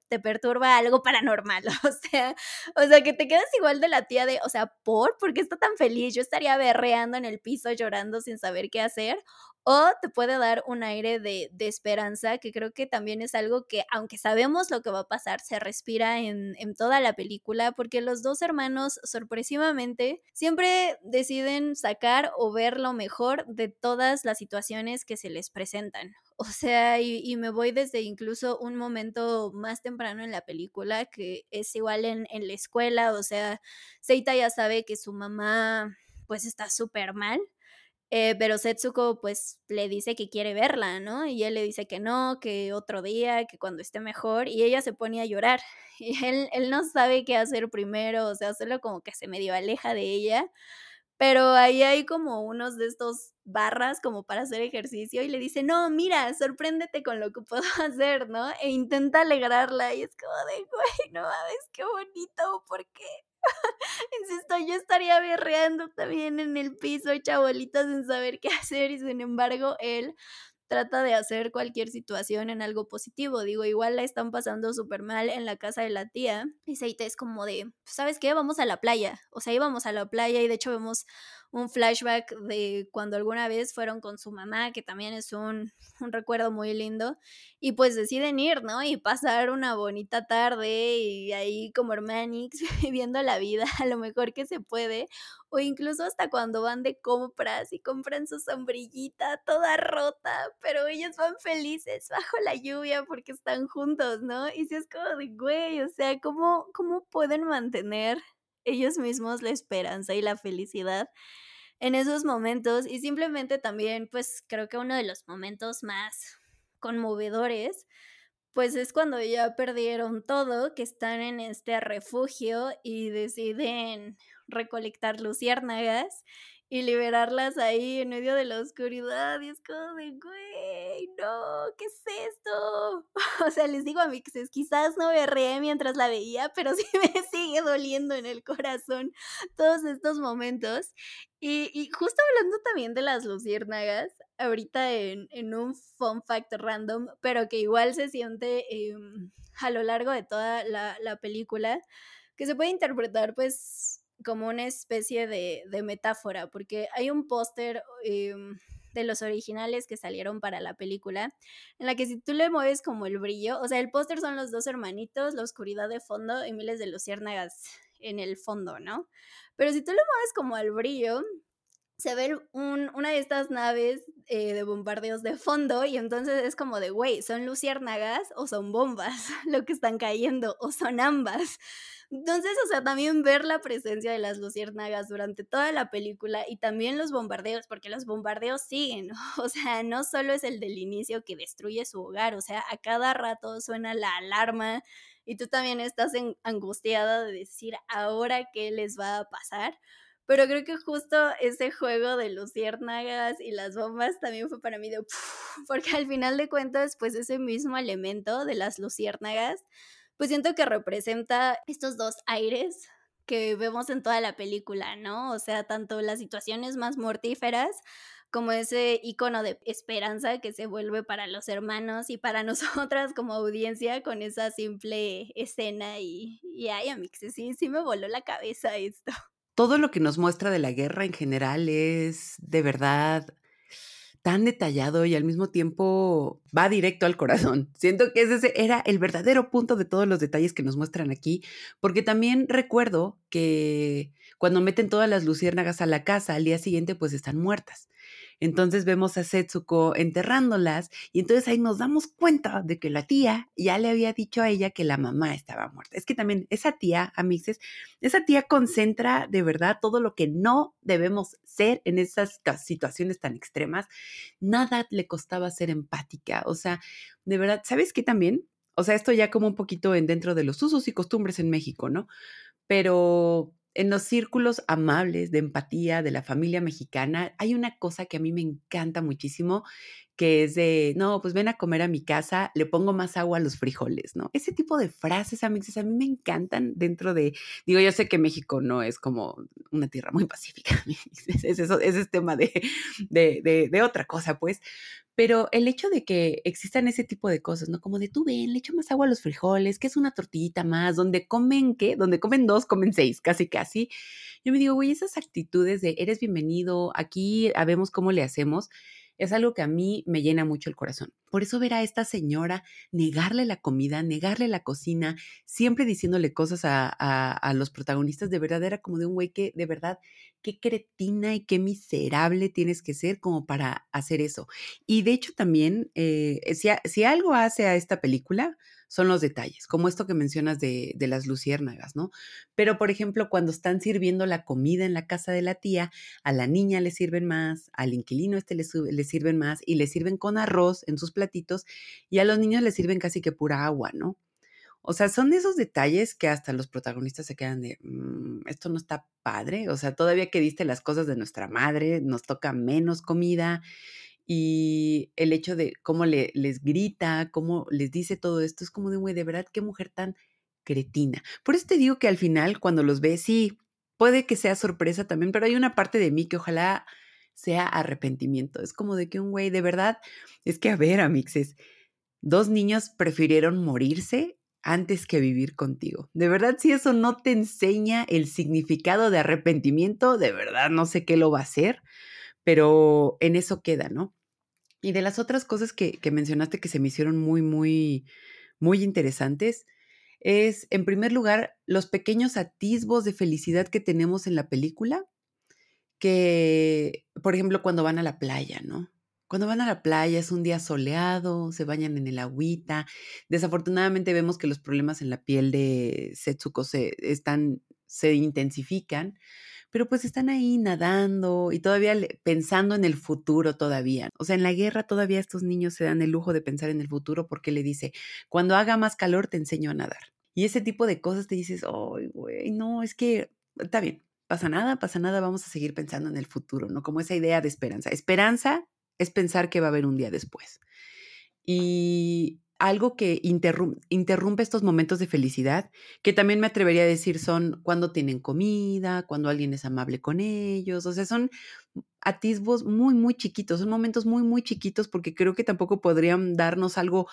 te perturba algo paranormal, o sea, o sea, que te quedas igual de la tía de, o sea, ¿por? ¿Por qué está tan feliz? Yo estaría berreando en el piso llorando sin saber qué hacer o te puede dar un aire de, esperanza, que creo que también es algo que, aunque sabemos lo que va a pasar, se respira en, toda la película, porque los dos hermanos, sorpresivamente, siempre deciden sacar o ver lo mejor de todas las situaciones que se les presentan. O sea, y, y me voy desde incluso un momento más temprano en la película, que es igual en, en la escuela, o sea, Seita ya sabe que su mamá pues está súper mal eh, pero Setsuko pues le dice que quiere verla, ¿no? Y él le dice que no, que otro día, que cuando esté mejor, y ella se pone a llorar. Y él, él no sabe qué hacer primero, o sea, solo como que se medio aleja de ella. Pero ahí hay como unos de estos barras como para hacer ejercicio y le dice, no, mira, sorpréndete con lo que puedo hacer, ¿no? E intenta alegrarla y es como de, güey, no mames, qué bonito, ¿por qué? Insisto, yo estaría berreando también en el piso, hecha bolitas sin saber qué hacer y sin embargo él trata de hacer cualquier situación en algo positivo. Digo, igual la están pasando súper mal en la casa de la tía. Y Seite es como de, ¿sabes qué? Vamos a la playa. O sea, íbamos a la playa y de hecho vemos un flashback de cuando alguna vez fueron con su mamá, que también es un, un, recuerdo muy lindo, y pues deciden ir, ¿no? Y pasar una bonita tarde y ahí como hermanix viviendo la vida a lo mejor que se puede, o incluso hasta cuando van de compras y compran su sombrillita toda rota, pero ellos van felices bajo la lluvia porque están juntos, ¿no? Y si es como de, güey, o sea, ¿cómo, cómo pueden mantener ellos mismos la esperanza y la felicidad en esos momentos y simplemente también pues creo que uno de los momentos más conmovedores pues es cuando ya perdieron todo, que están en este refugio y deciden recolectar luciérnagas y liberarlas ahí en medio de la oscuridad. Y es como de, güey, no, ¿qué es esto? O sea, les digo a que quizás no berré mientras la veía, pero sí me sigue doliendo en el corazón todos estos momentos. Y, y justo hablando también de las luciérnagas, ahorita en, en, un fun fact random, pero que igual se siente eh, a lo largo de toda la, la película, que se puede interpretar pues como una especie de, de metáfora, porque hay un póster eh, de los originales que salieron para la película, en la que si tú le mueves como el brillo, o sea, el póster son los dos hermanitos, la oscuridad de fondo y miles de luciérnagas en el fondo, ¿no? Pero si tú le mueves como el brillo, se ve un, una de estas naves eh, de bombardeos de fondo y entonces es como de, güey, ¿son luciérnagas o son bombas lo que están cayendo o son ambas? Entonces, o sea, también ver la presencia de las luciérnagas durante toda la película y también los bombardeos, porque los bombardeos siguen, o sea, no solo es el del inicio que destruye su hogar, o sea, a cada rato suena la alarma y tú también estás angustiada de decir ahora qué les va a pasar. Pero creo que justo ese juego de luciérnagas y las bombas también fue para mí de... porque al final de cuentas, pues ese mismo elemento de las luciérnagas pues siento que representa estos dos aires que vemos en toda la película, ¿no? O sea, tanto las situaciones más mortíferas como ese icono de esperanza que se vuelve para los hermanos y para nosotras como audiencia con esa simple escena y, y ay, amix, sí, sí me voló la cabeza esto. Todo lo que nos muestra de la guerra en general es de verdad tan detallado y al mismo tiempo va directo al corazón. Siento que ese era el verdadero punto de todos los detalles que nos muestran aquí, porque también recuerdo que cuando meten todas las luciérnagas a la casa, al día siguiente pues están muertas. Entonces vemos a Setsuko enterrándolas y entonces ahí nos damos cuenta de que la tía ya le había dicho a ella que la mamá estaba muerta. Es que también esa tía, amixes, esa tía concentra de verdad todo lo que no debemos ser en esas situaciones tan extremas. Nada le costaba ser empática. O sea, de verdad, ¿sabes qué también? O sea, esto ya como un poquito en dentro de los usos y costumbres en México, ¿no? Pero en los círculos amables de empatía de la familia mexicana hay una cosa que a mí me encanta muchísimo, que es de, no, pues ven a comer a mi casa, le pongo más agua a los frijoles, ¿no? Ese tipo de frases, amigos, a mí me encantan dentro de, digo, yo sé que México no es como una tierra muy pacífica, es, eso, ese es tema de, de, de otra cosa, pues, pero el hecho de que existan ese tipo de cosas, ¿no? Como de tú ven, le echo más agua a los frijoles, que es una tortillita más, donde comen, ¿qué? Donde comen dos, comen seis, casi casi. Yo me digo, güey, esas actitudes de eres bienvenido, aquí vemos cómo le hacemos, es algo que a mí me llena mucho el corazón. Por eso ver a esta señora negarle la comida, negarle la cocina, siempre diciéndole cosas a, a, los protagonistas, de verdad era como de un güey que de verdad, qué cretina y qué miserable tienes que ser como para hacer eso. Y de hecho también, eh, si, si algo hace a esta película, son los detalles, como esto que mencionas de, las luciérnagas, ¿no? Pero, por ejemplo, cuando están sirviendo la comida en la casa de la tía, a la niña le sirven más, al inquilino este le, le sirven más y le sirven con arroz en sus platitos y a los niños le sirven casi que pura agua, ¿no? O sea, son esos detalles que hasta los protagonistas se quedan de, mm, esto no está padre, o sea, todavía que diste las cosas de nuestra madre, nos toca menos comida y el hecho de cómo le, les grita, cómo les dice todo esto, es como de, güey, de verdad, qué mujer tan cretina. Por eso te digo que al final, cuando los ves, sí, puede que sea sorpresa también, pero hay una parte de mí que ojalá sea arrepentimiento. Es como de que un güey, de verdad, es que a ver, amixes, dos niños prefirieron morirse antes que vivir contigo. De verdad, si eso no te enseña el significado de arrepentimiento, de verdad no sé qué lo va a hacer, pero en eso queda, ¿no? Y de las otras cosas que, mencionaste que se me hicieron muy, muy, muy interesantes, es, en primer lugar, los pequeños atisbos de felicidad que tenemos en la película, que, por ejemplo, cuando van a la playa, ¿no? Cuando van a la playa es un día soleado, se bañan en el agüita. Desafortunadamente vemos que los problemas en la piel de Setsuko se, están, se intensifican, pero pues están ahí nadando y todavía pensando en el futuro todavía. O sea, en la guerra todavía estos niños se dan el lujo de pensar en el futuro porque le dice, cuando haga más calor te enseño a nadar. Y ese tipo de cosas te dices, ay, güey, no, es que está bien, pasa nada, pasa nada, vamos a seguir pensando en el futuro, ¿no? Como esa idea de esperanza. Esperanza es pensar que va a haber un día después. Y algo que interrumpe, estos momentos de felicidad, que también me atrevería a decir son cuando tienen comida, cuando alguien es amable con ellos, o sea, son atisbos muy, muy chiquitos, son momentos muy, muy chiquitos porque creo que tampoco podrían darnos algo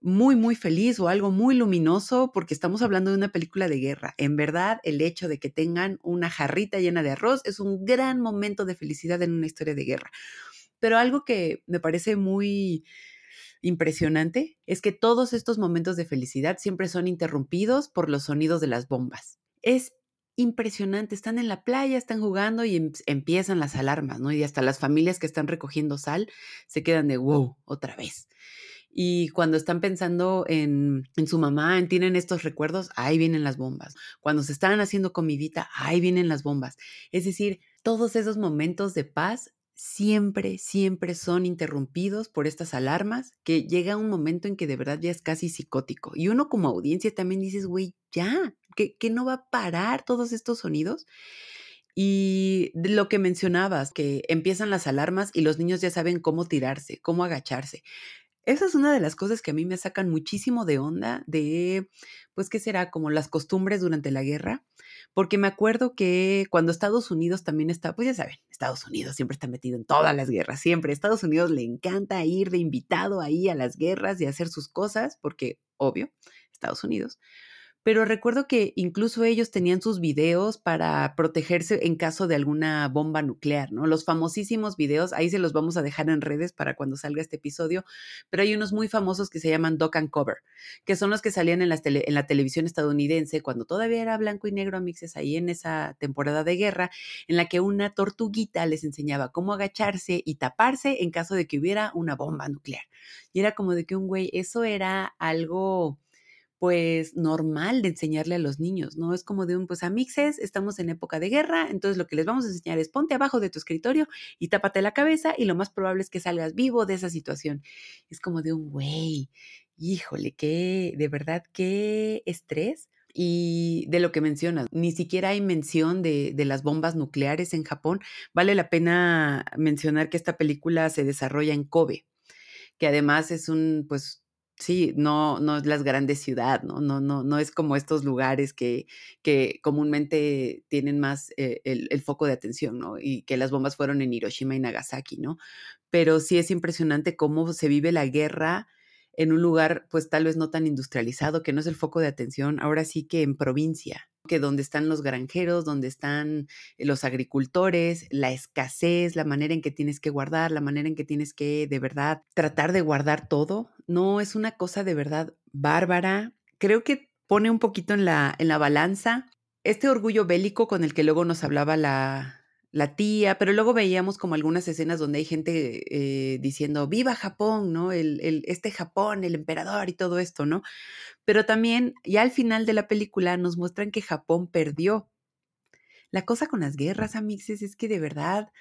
muy, muy feliz o algo muy luminoso porque estamos hablando de una película de guerra. En verdad, el hecho de que tengan una jarrita llena de arroz es un gran momento de felicidad en una historia de guerra. Pero algo que me parece muy impresionante es que todos estos momentos de felicidad siempre son interrumpidos por los sonidos de las bombas. Es impresionante, están en la playa, están jugando y em, empiezan las alarmas, ¿no? Y hasta las familias que están recogiendo sal se quedan de wow, otra vez. Y cuando están pensando en, en, su mamá, en tienen estos recuerdos, ahí vienen las bombas. Cuando se están haciendo comidita, ahí vienen las bombas. Es decir, todos esos momentos de paz siempre, siempre son interrumpidos por estas alarmas que llega un momento en que de verdad ya es casi psicótico. Y uno como audiencia también dices, güey, ya, que, no va a parar todos estos sonidos. Y lo que mencionabas, que empiezan las alarmas y los niños ya saben cómo tirarse, cómo agacharse. Esa es una de las cosas que a mí me sacan muchísimo de onda de, pues, ¿qué será? Como las costumbres durante la guerra porque me acuerdo que cuando Estados Unidos también está, pues ya saben, Estados Unidos siempre está metido en todas las guerras, siempre. Estados Unidos le encanta ir de invitado ahí a las guerras y hacer sus cosas, porque obvio, Estados Unidos pero recuerdo que incluso ellos tenían sus videos para protegerse en caso de alguna bomba nuclear, ¿no? Los famosísimos videos, ahí se los vamos a dejar en redes para cuando salga este episodio, pero hay unos muy famosos que se llaman Dock and Cover, que son los que salían en, en la televisión estadounidense cuando todavía era blanco y negro a mixes ahí en esa temporada de guerra, en la que una tortuguita les enseñaba cómo agacharse y taparse en caso de que hubiera una bomba nuclear. Y era como de que un güey, eso era algo pues normal de enseñarle a los niños, ¿no? Es como de un, pues amixes, estamos en época de guerra, entonces lo que les vamos a enseñar es ponte abajo de tu escritorio y tápate la cabeza y lo más probable es que salgas vivo de esa situación. Es como de un, güey, híjole, qué, de verdad, qué estrés. Y de lo que mencionas, ni siquiera hay mención de, de las bombas nucleares en Japón. Vale la pena mencionar que esta película se desarrolla en Kobe, que además es un, pues, Sí, no, no es las grandes ciudades, ¿no? No, no, no es como estos lugares que, que comúnmente tienen más eh, el, el, foco de atención, ¿no? Y que las bombas fueron en Hiroshima y Nagasaki, ¿no? Pero sí es impresionante cómo se vive la guerra en un lugar, pues tal vez no tan industrializado, que no es el foco de atención, ahora sí que en provincia, que donde están los granjeros, donde están los agricultores, la escasez, la manera en que tienes que guardar, la manera en que tienes que de verdad tratar de guardar todo, no es una cosa de verdad bárbara. Creo que pone un poquito en la, en la balanza este orgullo bélico con el que luego nos hablaba la, la tía, pero luego veíamos como algunas escenas donde hay gente eh, diciendo, viva Japón, ¿no? El, el, este Japón, el emperador y todo esto, ¿no? Pero también, ya al final de la película nos muestran que Japón perdió. La cosa con las guerras, amixes, es que de verdad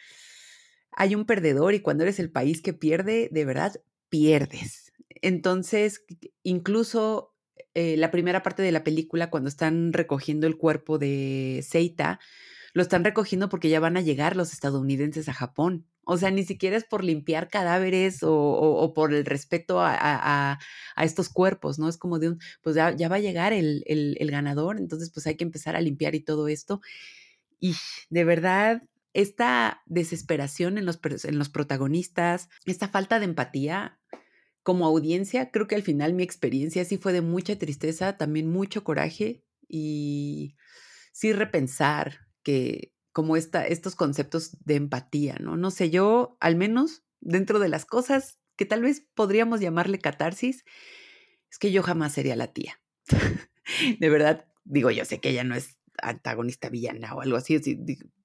hay un perdedor y cuando eres el país que pierde, de verdad pierdes. Entonces, incluso eh, la primera parte de la película, cuando están recogiendo el cuerpo de Seita, lo están recogiendo porque ya van a llegar los estadounidenses a Japón. O sea, ni siquiera es por limpiar cadáveres o, por el respeto a, estos cuerpos, ¿no? Es como de un, pues ya, va a llegar el, ganador, entonces pues hay que empezar a limpiar y todo esto. Y de verdad, esta desesperación en los, en los protagonistas, esta falta de empatía, como audiencia, creo que al final mi experiencia sí fue de mucha tristeza, también mucho coraje y sí repensar que como estos conceptos de empatía, ¿no? No sé, yo al menos dentro de las cosas que tal vez podríamos llamarle catarsis, es que yo jamás sería la tía. de verdad, digo, yo sé que ella no es antagonista villana o algo así,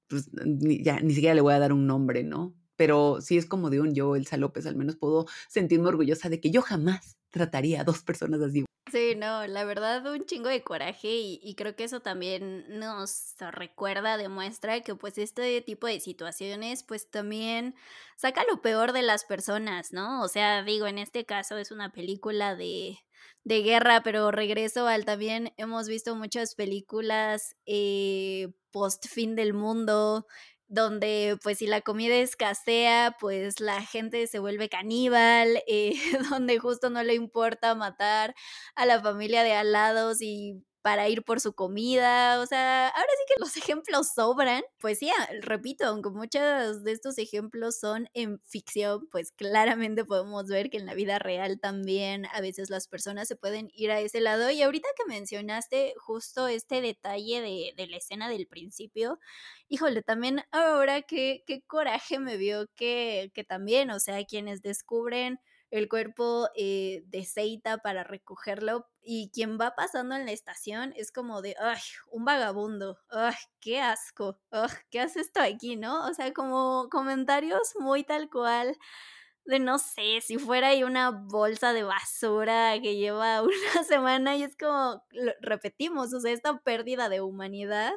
pues, ni, ya ni siquiera le voy a dar un nombre, ¿no? Pero sí es como de un yo, Elsa López, al menos puedo sentirme orgullosa de que yo jamás trataría a dos personas así. Sí, no, la verdad un chingo de coraje y, y, creo que eso también nos recuerda, demuestra que pues este tipo de situaciones pues también saca lo peor de las personas, ¿no? O sea, digo, en este caso es una película de, de guerra, pero regreso al también hemos visto muchas películas eh, post fin del mundo, donde pues si la comida escasea, pues la gente se vuelve caníbal, eh, donde justo no le importa matar a la familia de al lado y para ir por su comida, o sea, ahora sí que los ejemplos sobran. Pues sí, ah, repito, aunque muchos de estos ejemplos son en ficción, pues claramente podemos ver que en la vida real también a veces las personas se pueden ir a ese lado. Y ahorita que mencionaste justo este detalle de, de la escena del principio, híjole, también ahora que qué coraje me vio que, que también, o sea, quienes descubren el cuerpo eh, de Seita para recogerlo y quien va pasando en la estación es como de, ay, un vagabundo, ay, qué asco, ay, ¿qué hace esto aquí, no? O sea, como comentarios muy tal cual de no sé, si fuera ahí una bolsa de basura que lleva una semana y es como, repetimos, o sea, esta pérdida de humanidad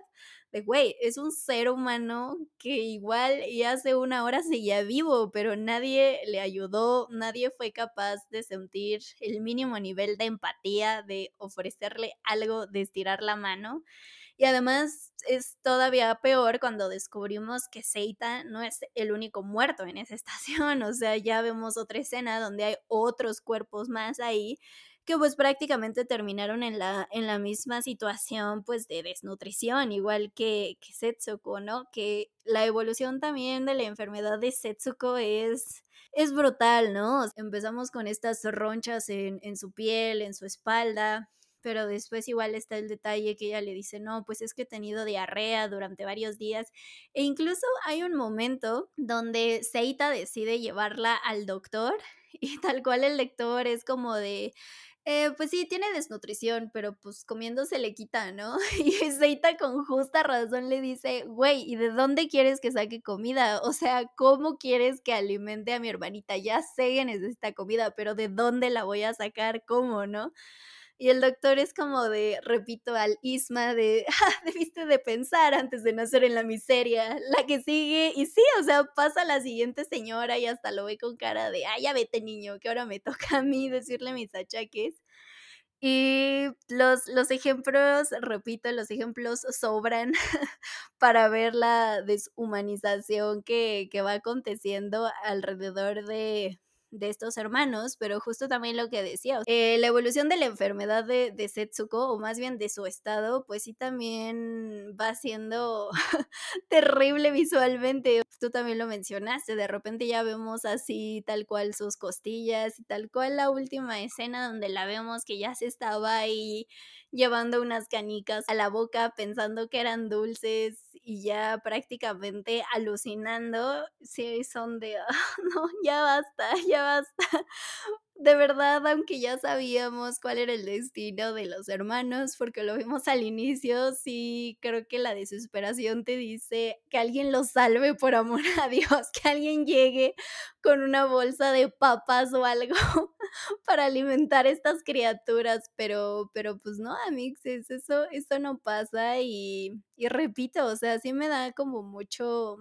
güey, es un ser humano que igual y hace una hora seguía vivo, pero nadie le ayudó, nadie fue capaz de sentir el mínimo nivel de empatía, de ofrecerle algo, de estirar la mano. Y además es todavía peor cuando descubrimos que Seita no es el único muerto en esa estación. O sea, ya vemos otra escena donde hay otros cuerpos más ahí que pues prácticamente terminaron en la, en la misma situación pues de desnutrición, igual que, Setsuko, ¿no? Que la evolución también de la enfermedad de Setsuko es es brutal, ¿no? Empezamos con estas ronchas en, en, su piel, en su espalda, pero después igual está el detalle que ella le dice, no, pues es que he tenido diarrea durante varios días. E incluso hay un momento donde Seita decide llevarla al doctor y tal cual el lector es como de... Eh, pues sí, tiene desnutrición, pero pues comiendo se le quita, ¿no? Y Seita con justa razón le dice, güey, ¿y de dónde quieres que saque comida? O sea, ¿cómo quieres que alimente a mi hermanita? Ya sé que necesita comida, pero ¿de dónde la voy a sacar? ¿Cómo, no? Y el doctor es como de, repito, al isma de, ah, debiste de pensar antes de nacer en la miseria. La que sigue, y sí, o sea, pasa la siguiente señora y hasta lo ve con cara de, ah, ya vete niño, que ahora me toca a mí decirle mis achaques. Y los, los ejemplos, repito, los ejemplos sobran para ver la deshumanización que, que va aconteciendo alrededor de, de estos hermanos, pero justo también lo que decía, eh, la evolución de la enfermedad de, de, Setsuko, o más bien de su estado, pues sí también va siendo terrible visualmente. Tú también lo mencionaste, de repente ya vemos así tal cual sus costillas y tal cual la última escena donde la vemos que ya se estaba ahí llevando unas canicas a la boca pensando que eran dulces y ya prácticamente alucinando, sí son de, ah, no, ya basta, ya basta. De verdad, aunque ya sabíamos cuál era el destino de los hermanos, porque lo vimos al inicio, sí creo que la desesperación te dice que alguien los salve por amor a Dios, que alguien llegue con una bolsa de papas o algo para alimentar estas criaturas, pero, pero pues no, amixes, eso, eso no pasa y, y repito, o sea, sí me da como mucho,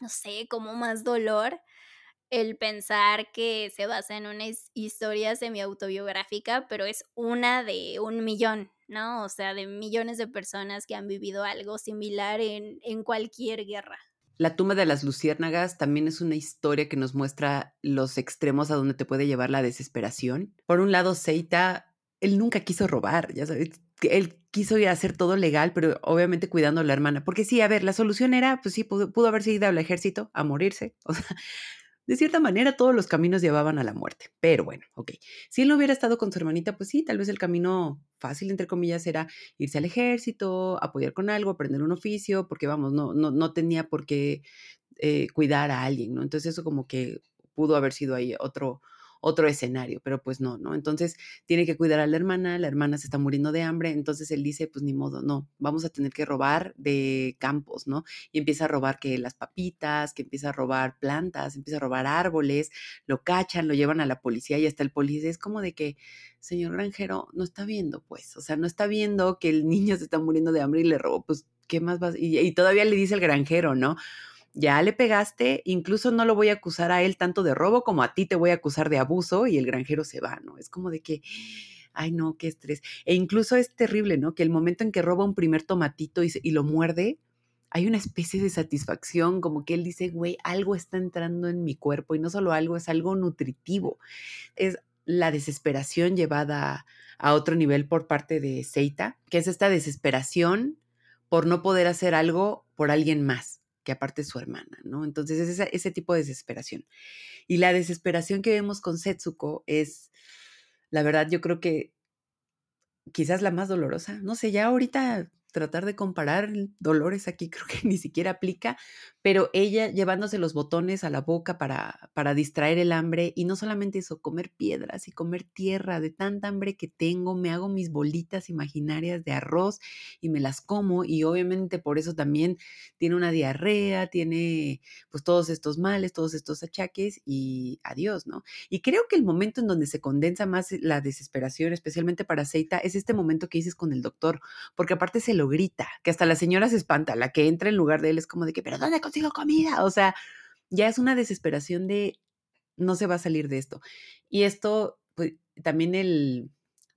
no sé, como más dolor el pensar que se basa en una historia semi-autobiográfica, pero es una de un millón, ¿no? O sea, de millones de personas que han vivido algo similar en, en cualquier guerra. La tumba de las luciérnagas también es una historia que nos muestra los extremos a donde te puede llevar la desesperación. Por un lado, Seita, él nunca quiso robar, ya sabes, él quiso ir a hacer todo legal, pero obviamente cuidando a la hermana. Porque sí, a ver, la solución era, pues sí, pudo, pudo haberse ido al ejército a morirse. O sea, de cierta manera todos los caminos llevaban a la muerte. Pero bueno, ok. Si él no hubiera estado con su hermanita, pues sí, tal vez el camino fácil, entre comillas, era irse al ejército, apoyar con algo, aprender un oficio, porque vamos, no, no, no tenía por qué eh, cuidar a alguien, ¿no? Entonces eso como que pudo haber sido ahí otro, otro escenario, pero pues no, ¿no? Entonces tiene que cuidar a la hermana, la hermana se está muriendo de hambre, entonces él dice, pues ni modo, no, vamos a tener que robar de campos, ¿no? Y empieza a robar que las papitas, que empieza a robar plantas, empieza a robar árboles, lo cachan, lo llevan a la policía y hasta el policía es como de que, señor granjero, no está viendo, pues, o sea, no está viendo que el niño se está muriendo de hambre y le robó, pues, ¿qué más vas? Y, y todavía le dice el granjero, ¿no? Ya le pegaste, incluso no lo voy a acusar a él tanto de robo como a ti te voy a acusar de abuso y el granjero se va, ¿no? Es como de que, ay no, qué estrés. E incluso es terrible, ¿no? Que el momento en que roba un primer tomatito y, lo muerde, hay una especie de satisfacción, como que él dice, güey, algo está entrando en mi cuerpo y no solo algo, es algo nutritivo. Es la desesperación llevada a otro nivel por parte de Seita, que es esta desesperación por no poder hacer algo por alguien más que aparte es su hermana, ¿no? Entonces es ese, tipo de desesperación. Y la desesperación que vemos con Setsuko es, la verdad, yo creo que quizás la más dolorosa. No sé, ya ahorita tratar de comparar dolores aquí creo que ni siquiera aplica, pero ella llevándose los botones a la boca para, para distraer el hambre y no solamente eso, comer piedras y comer tierra, de tanta hambre que tengo, me hago mis bolitas imaginarias de arroz y me las como y obviamente por eso también tiene una diarrea, tiene pues todos estos males, todos estos achaques y adiós, ¿no? Y creo que el momento en donde se condensa más la desesperación, especialmente para Seita, es este momento que dices con el doctor, porque aparte se lo grita, que hasta la señora se espanta, la que entra en lugar de él es como de que, pero ¿dónde consigo comida? O sea, ya es una desesperación de no se va a salir de esto. Y esto, pues también el,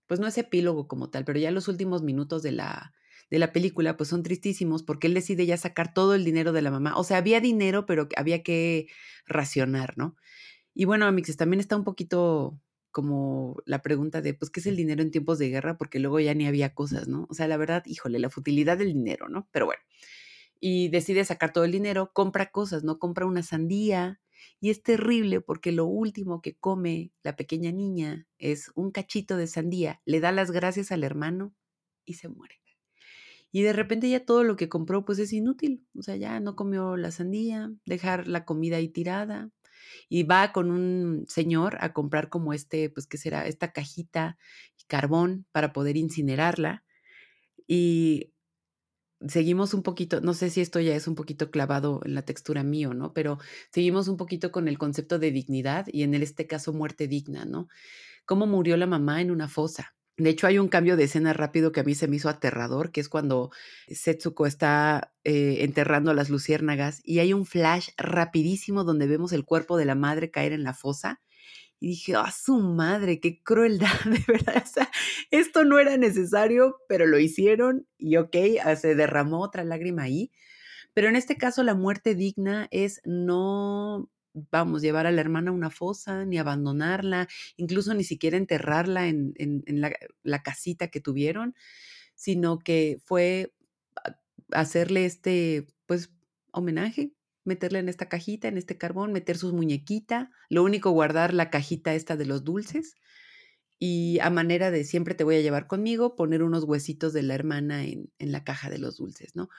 pues no es epílogo como tal, pero ya los últimos minutos de la, de la película, pues son tristísimos porque él decide ya sacar todo el dinero de la mamá. O sea, había dinero, pero había que racionar, ¿no? Y bueno, Amixes, también está un poquito como la pregunta de, pues, ¿qué es el dinero en tiempos de guerra? Porque luego ya ni había cosas, ¿no? O sea, la verdad, híjole, la futilidad del dinero, ¿no? Pero bueno, y decide sacar todo el dinero, compra cosas, ¿no? Compra una sandía. Y es terrible porque lo último que come la pequeña niña es un cachito de sandía, le da las gracias al hermano y se muere. Y de repente ya todo lo que compró pues es inútil. O sea, ya no comió la sandía, dejar la comida ahí tirada, y va con un señor a comprar como este, pues, ¿qué será? Esta cajita y carbón para poder incinerarla. Y seguimos un poquito, no sé si esto ya es un poquito clavado en la textura mío, ¿no? Pero seguimos un poquito con el concepto de dignidad y en este caso muerte digna, ¿no? Cómo murió la mamá en una fosa. De hecho, hay un cambio de escena rápido que a mí se me hizo aterrador, que es cuando Setsuko está eh, enterrando a las luciérnagas y hay un flash rapidísimo donde vemos el cuerpo de la madre caer en la fosa. Y dije, ¡ah, su madre! ¡Qué crueldad! De verdad, o sea, esto no era necesario, pero lo hicieron y ok, ah, se derramó otra lágrima ahí. Pero en este caso, la muerte digna es no vamos, llevar a la hermana a una fosa, ni abandonarla, incluso ni siquiera enterrarla en, la, casita que tuvieron, sino que fue hacerle este, pues, homenaje, meterle en esta cajita, en este carbón, meter sus muñequita, lo único guardar la cajita esta de los dulces y a manera de siempre te voy a llevar conmigo, poner unos huesitos de la hermana en, en la caja de los dulces, ¿no?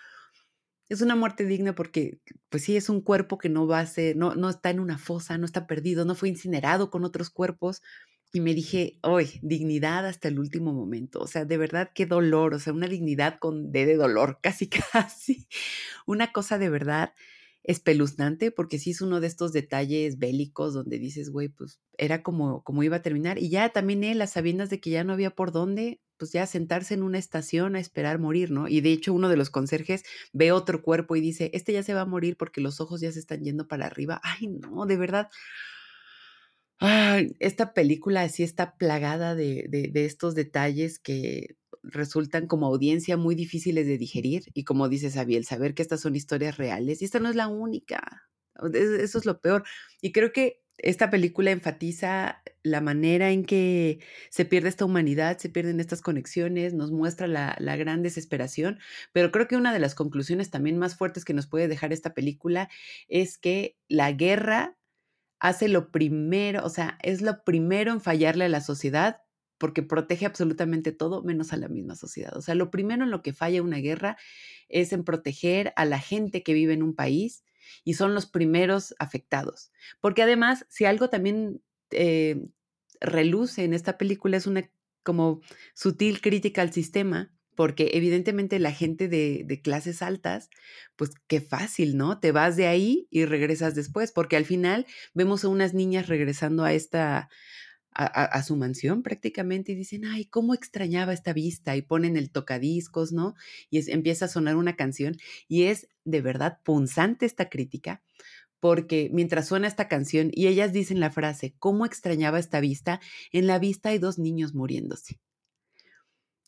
Es una muerte digna porque, pues sí, es un cuerpo que no va a ser, no, no está en una fosa, no está perdido, no fue incinerado con otros cuerpos. Y me dije, hoy, dignidad hasta el último momento. O sea, de verdad, qué dolor. O sea, una dignidad con D de dolor, casi, casi. Una cosa de verdad espeluznante, porque sí es uno de estos detalles bélicos donde dices, güey, pues era como, como iba a terminar. Y ya también él, las sabiendas de que ya no había por dónde, pues ya sentarse en una estación a esperar morir, ¿no? Y de hecho uno de los conserjes ve otro cuerpo y dice, este ya se va a morir porque los ojos ya se están yendo para arriba. Ay, no, de verdad. Esta película sí está plagada de, de, estos detalles que resultan como audiencia muy difíciles de digerir. Y como dice Sabiel, saber que estas son historias reales y esta no es la única. Eso es lo peor. Y creo que esta película enfatiza la manera en que se pierde esta humanidad, se pierden estas conexiones, nos muestra la, gran desesperación, pero creo que una de las conclusiones también más fuertes que nos puede dejar esta película es que la guerra hace lo primero, o sea, es lo primero en fallarle a la sociedad porque protege absolutamente todo menos a la misma sociedad. O sea, lo primero en lo que falla una guerra es en proteger a la gente que vive en un país y son los primeros afectados. Porque además, si algo también eh, reluce en esta película es una como sutil crítica al sistema, porque evidentemente la gente de, clases altas, pues qué fácil, ¿no? Te vas de ahí y regresas después, porque al final vemos a unas niñas regresando a esta, a, su mansión prácticamente y dicen, ay, cómo extrañaba esta vista y ponen el tocadiscos, ¿no? Y empieza a sonar una canción y es de verdad punzante esta crítica porque mientras suena esta canción y ellas dicen la frase, ¿cómo extrañaba esta vista? En la vista hay dos niños muriéndose.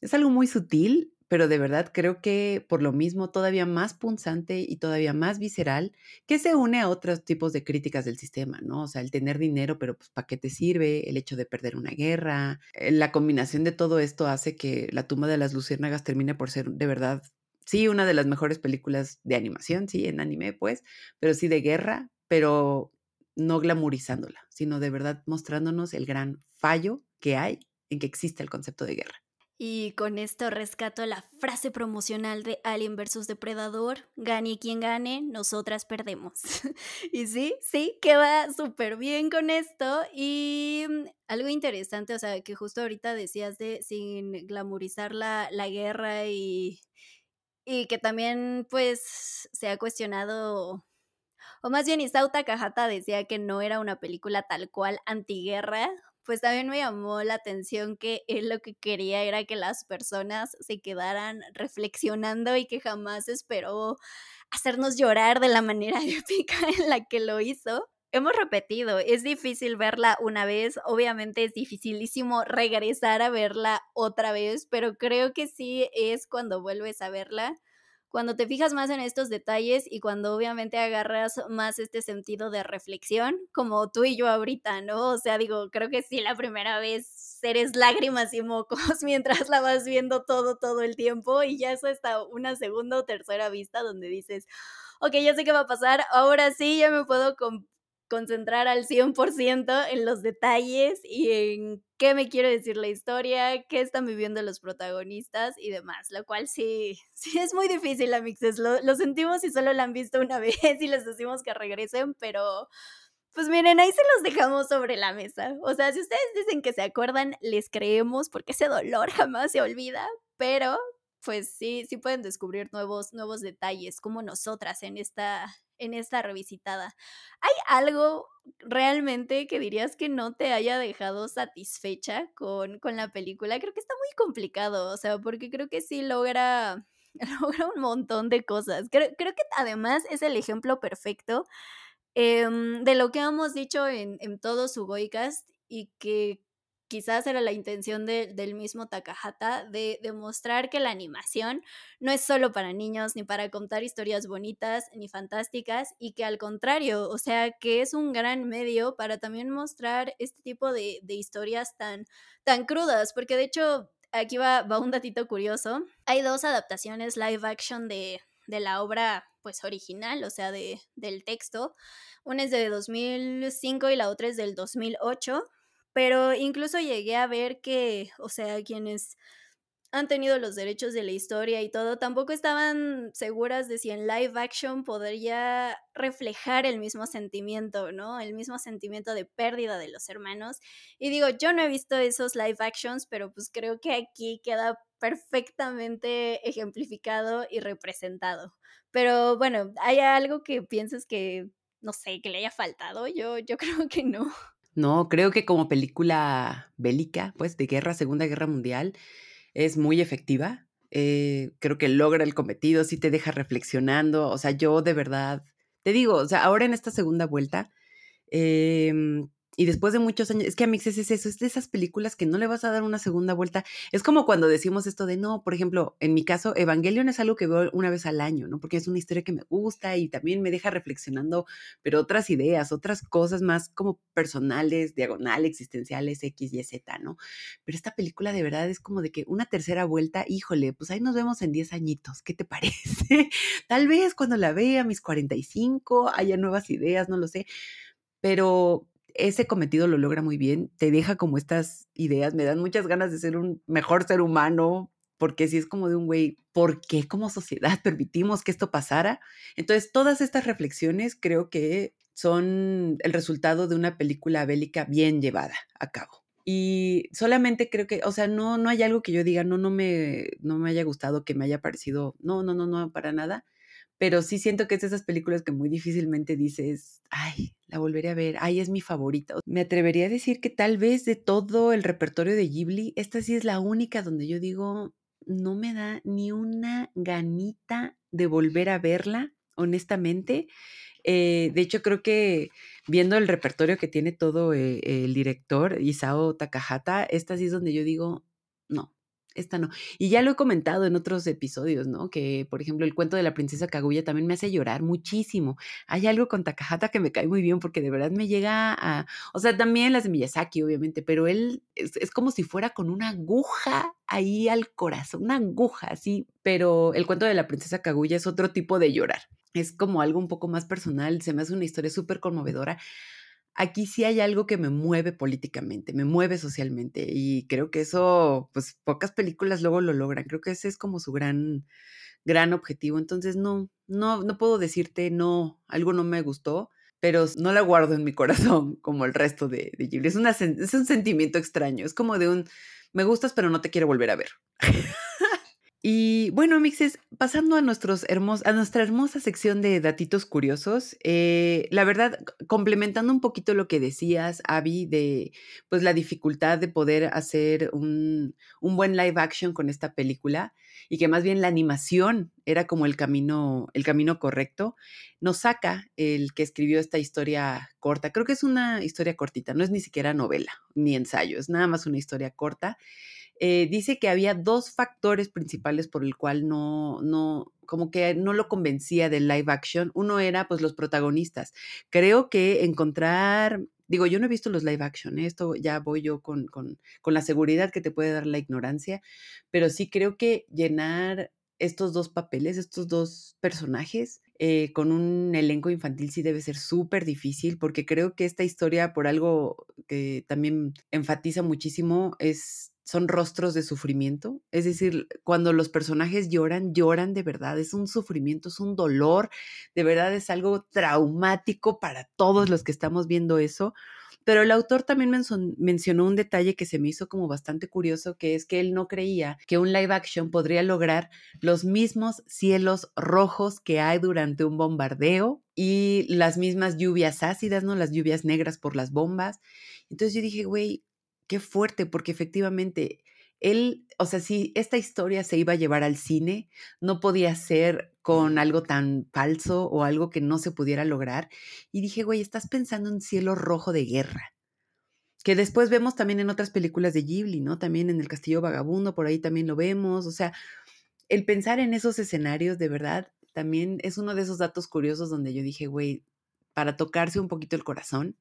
Es algo muy sutil, pero de verdad creo que por lo mismo todavía más punzante y todavía más visceral, que se une a otros tipos de críticas del sistema, ¿no? O sea, el tener dinero, pero pues ¿para qué te sirve? El hecho de perder una guerra. Eh, la combinación de todo esto hace que La tumba de las luciérnagas termine por ser de verdad, sí, una de las mejores películas de animación, sí, en anime, pues, pero sí de guerra, pero no glamorizándola, sino de verdad mostrándonos el gran fallo que hay en que existe el concepto de guerra. Y con esto rescato la frase promocional de Alien vs Depredador, gane quien gane, nosotras perdemos. y sí, sí, que va súper bien con esto. Y mm, algo interesante, o sea, que justo ahorita decías de sin glamorizar la, la guerra y, y que también pues se ha cuestionado o más bien Isauta Cajata decía que no era una película tal cual antiguerra, pues también me llamó la atención que él lo que quería era que las personas se quedaran reflexionando y que jamás esperó hacernos llorar de la manera épica en la que lo hizo. Hemos repetido, es difícil verla una vez, obviamente es dificilísimo regresar a verla otra vez, pero creo que sí es cuando vuelves a verla cuando te fijas más en estos detalles y cuando obviamente agarras más este sentido de reflexión, como tú y yo ahorita, ¿no? O sea, digo, creo que sí, la primera vez eres lágrimas y mocos mientras la vas viendo todo, todo el tiempo y ya es hasta una segunda o tercera vista donde dices, ok, ya sé qué va a pasar, ahora sí ya me puedo concentrar al 100% en los detalles y en qué me quiere decir la historia, qué están viviendo los protagonistas y demás, lo cual sí, sí es muy difícil, amixes, lo, lo sentimos y solo la han visto una vez y les decimos que regresen, pero... Pues miren, ahí se los dejamos sobre la mesa. O sea, si ustedes dicen que se acuerdan, les creemos porque ese dolor jamás se olvida, pero pues sí, sí pueden descubrir nuevos, nuevos detalles, como nosotras en esta, en esta revisitada. ¿Hay algo realmente que dirías que no te haya dejado satisfecha con, con la película? Creo que está muy complicado, o sea, porque creo que sí logra, logra un montón de cosas. Creo, creo que además es el ejemplo perfecto em, de lo que hemos dicho en, en todo su Goicast y que quizás era la intención del mismo Takahata de demostrar que la animación no es solo para niños ni para contar historias bonitas ni fantásticas y que al contrario, o sea, que es un gran medio para también mostrar este tipo de, historias tan, tan crudas, porque de hecho aquí va, va un datito curioso, hay dos adaptaciones live action de, de la obra pues original, o sea, de, del texto. Una es de 2005 y la otra es del 2008. Pero incluso llegué a ver que, o sea, quienes han tenido los derechos de la historia y todo, tampoco estaban seguras de si en live action podría reflejar el mismo sentimiento, ¿no? El mismo sentimiento de pérdida de los hermanos. Y digo, yo no he visto esos live actions, pero pues creo que aquí queda perfectamente ejemplificado y representado. Pero bueno, ¿hay algo que pienses que, no sé, que le haya faltado? Yo, yo creo que no. No, creo que como película bélica, pues de guerra, Segunda Guerra Mundial, es muy efectiva. Eh, creo que logra el cometido, sí te deja reflexionando. O sea, yo de verdad, te digo, o sea, ahora en esta segunda vuelta, eh, y después de muchos años, es que a Mixes es eso, es de esas películas que no le vas a dar una segunda vuelta. Es como cuando decimos esto de no, por ejemplo, en mi caso, Evangelion es algo que veo una vez al año, ¿no? Porque es una historia que me gusta y también me deja reflexionando, pero otras ideas, otras cosas más como personales, diagonal, existenciales, X, Y, Z, ¿no? Pero esta película de verdad es como de que una tercera vuelta, híjole, pues ahí nos vemos en 10 añitos, ¿qué te parece? Tal vez cuando la vea mis 45 haya nuevas ideas, no lo sé. Pero ese cometido lo logra muy bien, te deja como estas ideas, me dan muchas ganas de ser un mejor ser humano, porque si es como de un güey, ¿por qué como sociedad permitimos que esto pasara? Entonces, todas estas reflexiones creo que son el resultado de una película bélica bien llevada a cabo. Y solamente creo que, o sea, no, no hay algo que yo diga, no, no me, no me haya gustado, que me haya parecido, no, no, no, no, para nada pero sí siento que es de esas películas que muy difícilmente dices, ay, la volveré a ver, ay, es mi favorita. Me atrevería a decir que tal vez de todo el repertorio de Ghibli, esta sí es la única donde yo digo, no me da ni una ganita de volver a verla, honestamente. Eh, de hecho, creo que viendo el repertorio que tiene todo eh, el director, Isao Takahata, esta sí es donde yo digo, no, esta no. Y ya lo he comentado en otros episodios, ¿no? Que, por ejemplo, el cuento de la princesa Kaguya también me hace llorar muchísimo. Hay algo con Takahata que me cae muy bien porque de verdad me llega a... O sea, también las de Miyazaki, obviamente, pero él es, es como si fuera con una aguja ahí al corazón, una aguja así. Pero el cuento de la princesa Kaguya es otro tipo de llorar. Es como algo un poco más personal, se me hace una historia súper conmovedora aquí sí hay algo que me mueve políticamente, me mueve socialmente y creo que eso, pues pocas películas luego lo logran. Creo que ese es como su gran, gran objetivo. Entonces, no, no, no puedo decirte, no, algo no me gustó, pero no la guardo en mi corazón como el resto de, de Ghibli. Es, una, es un sentimiento extraño, es como de un, me gustas, pero no te quiero volver a ver. Y bueno, mixes, pasando a, nuestra hermosa sección de datitos curiosos, eh, la verdad, complementando un poquito lo que decías, Abby, de pues la dificultad de poder hacer un, un, buen live action con esta película y que más bien la animación era como el camino, el camino correcto, nos saca el que escribió esta historia corta. Creo que es una historia cortita, no es ni siquiera novela ni ensayo, es nada más una historia corta eh, dice que había dos factores principales por el cual no, no, como que no lo convencía del live action. Uno era pues los protagonistas. Creo que encontrar, digo, yo no he visto los live action, ¿eh? esto ya voy yo con, con, con la seguridad que te puede dar la ignorancia, pero sí creo que llenar estos dos papeles, estos dos personajes, eh, con un elenco infantil sí debe ser súper difícil, porque creo que esta historia, por algo que también enfatiza muchísimo, es son rostros de sufrimiento. Es decir, cuando los personajes lloran, lloran de verdad. Es un sufrimiento, es un dolor. De verdad es algo traumático para todos los que estamos viendo eso. Pero el autor también mencionó un detalle que se me hizo como bastante curioso, que es que él no creía que un live action podría lograr los mismos cielos rojos que hay durante un bombardeo y las mismas lluvias ácidas, ¿no? Las lluvias negras por las bombas. Entonces yo dije, güey, qué fuerte, porque efectivamente él, o sea, si esta historia se iba a llevar al cine, no podía ser con algo tan falso o algo que no se pudiera lograr. Y dije, güey, estás pensando en cielo rojo de guerra. Que después vemos también en otras películas de Ghibli, ¿no? También en El Castillo Vagabundo, por ahí también lo vemos. O sea, el pensar en esos escenarios, de verdad, también es uno de esos datos curiosos donde yo dije, güey, para tocarse un poquito el corazón.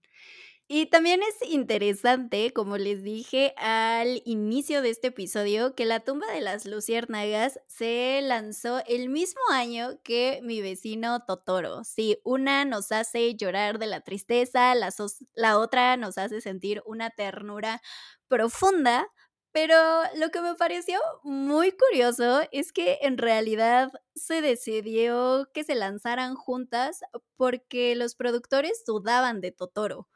Y también es interesante, como les dije al inicio de este episodio, que la tumba de las luciérnagas se lanzó el mismo año que mi vecino Totoro. Sí, una nos hace llorar de la tristeza, la, la otra nos hace sentir una ternura profunda, pero lo que me pareció muy curioso es que en realidad se decidió que se lanzaran juntas porque los productores dudaban de Totoro.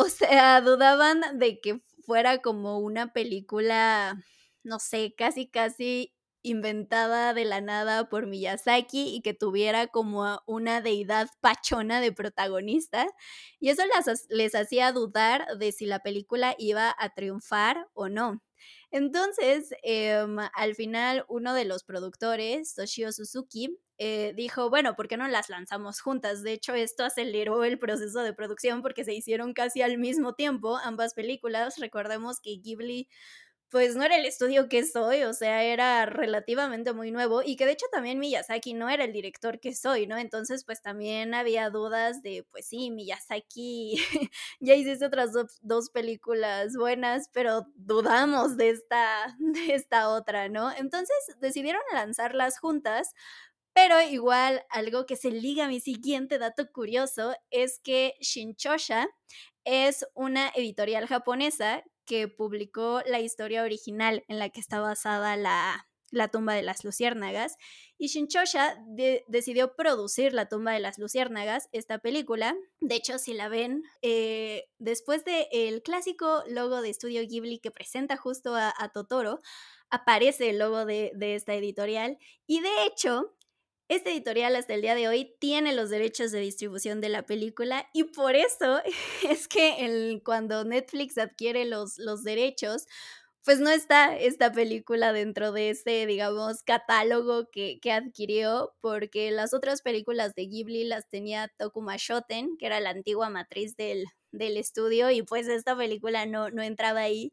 O sea, dudaban de que fuera como una película, no sé, casi, casi inventada de la nada por Miyazaki y que tuviera como una deidad pachona de protagonista. Y eso les hacía dudar de si la película iba a triunfar o no. Entonces, em, al final, uno de los productores, Toshio Suzuki, eh, dijo, bueno, ¿por qué no las lanzamos juntas? De hecho, esto aceleró el proceso de producción porque se hicieron casi al mismo tiempo ambas películas. Recordemos que Ghibli pues no era el estudio que soy, o sea, era relativamente muy nuevo y que de hecho también Miyazaki no era el director que soy, ¿no? Entonces, pues también había dudas de, pues sí, Miyazaki ya hiciste otras dos películas buenas, pero dudamos de esta, de esta otra, ¿no? Entonces decidieron lanzarlas juntas. Pero igual algo que se liga a mi siguiente dato curioso es que Shinchosha es una editorial japonesa que publicó la historia original en la que está basada la, tumba de las luciérnagas. Y Shinchosha decidió producir La tumba de las luciérnagas, esta película. De hecho, si la ven, eh, después del clásico logo de Estudio Ghibli que presenta justo a, Totoro, aparece el logo de, de esta editorial. Y de hecho, este editorial hasta el día de hoy tiene los derechos de distribución de la película y por eso es que cuando Netflix adquiere los derechos, pues no está esta película dentro de ese, digamos, catálogo que, que, adquirió, porque las otras películas de Ghibli las tenía Tokuma Shoten, que era la antigua matriz del, del estudio, y pues esta película no, no entraba ahí.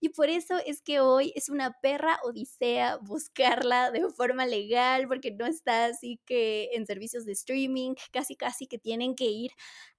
Y por eso es que hoy es una perra odisea buscarla de forma legal, porque no está así que en servicios de streaming, casi casi que tienen que ir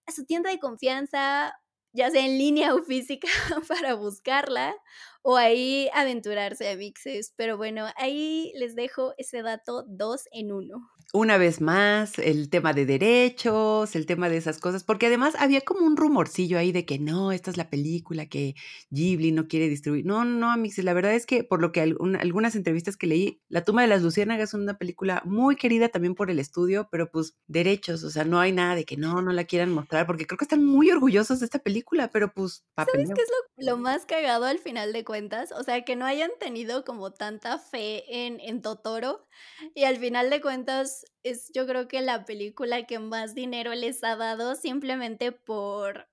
a su tienda de confianza, ya sea en línea o física, para buscarla o ahí aventurarse a mixes. Pero bueno, ahí les dejo ese dato dos en uno una vez más el tema de derechos, el tema de esas cosas, porque además había como un rumorcillo ahí de que no, esta es la película que Ghibli no quiere distribuir. No, no, Amix, la verdad es que por lo que algunas entrevistas que leí, La tumba de las luciérnagas es una película muy querida también por el estudio, pero pues derechos, o sea, no hay nada de que no, no la quieran mostrar, porque creo que están muy orgullosos de esta película, pero pues... ¿Sabes qué es lo, lo, más cagado al final de cuentas? O sea, que no hayan tenido como tanta fe en, en Totoro y al final de cuentas es yo creo que la película que más dinero les ha dado simplemente por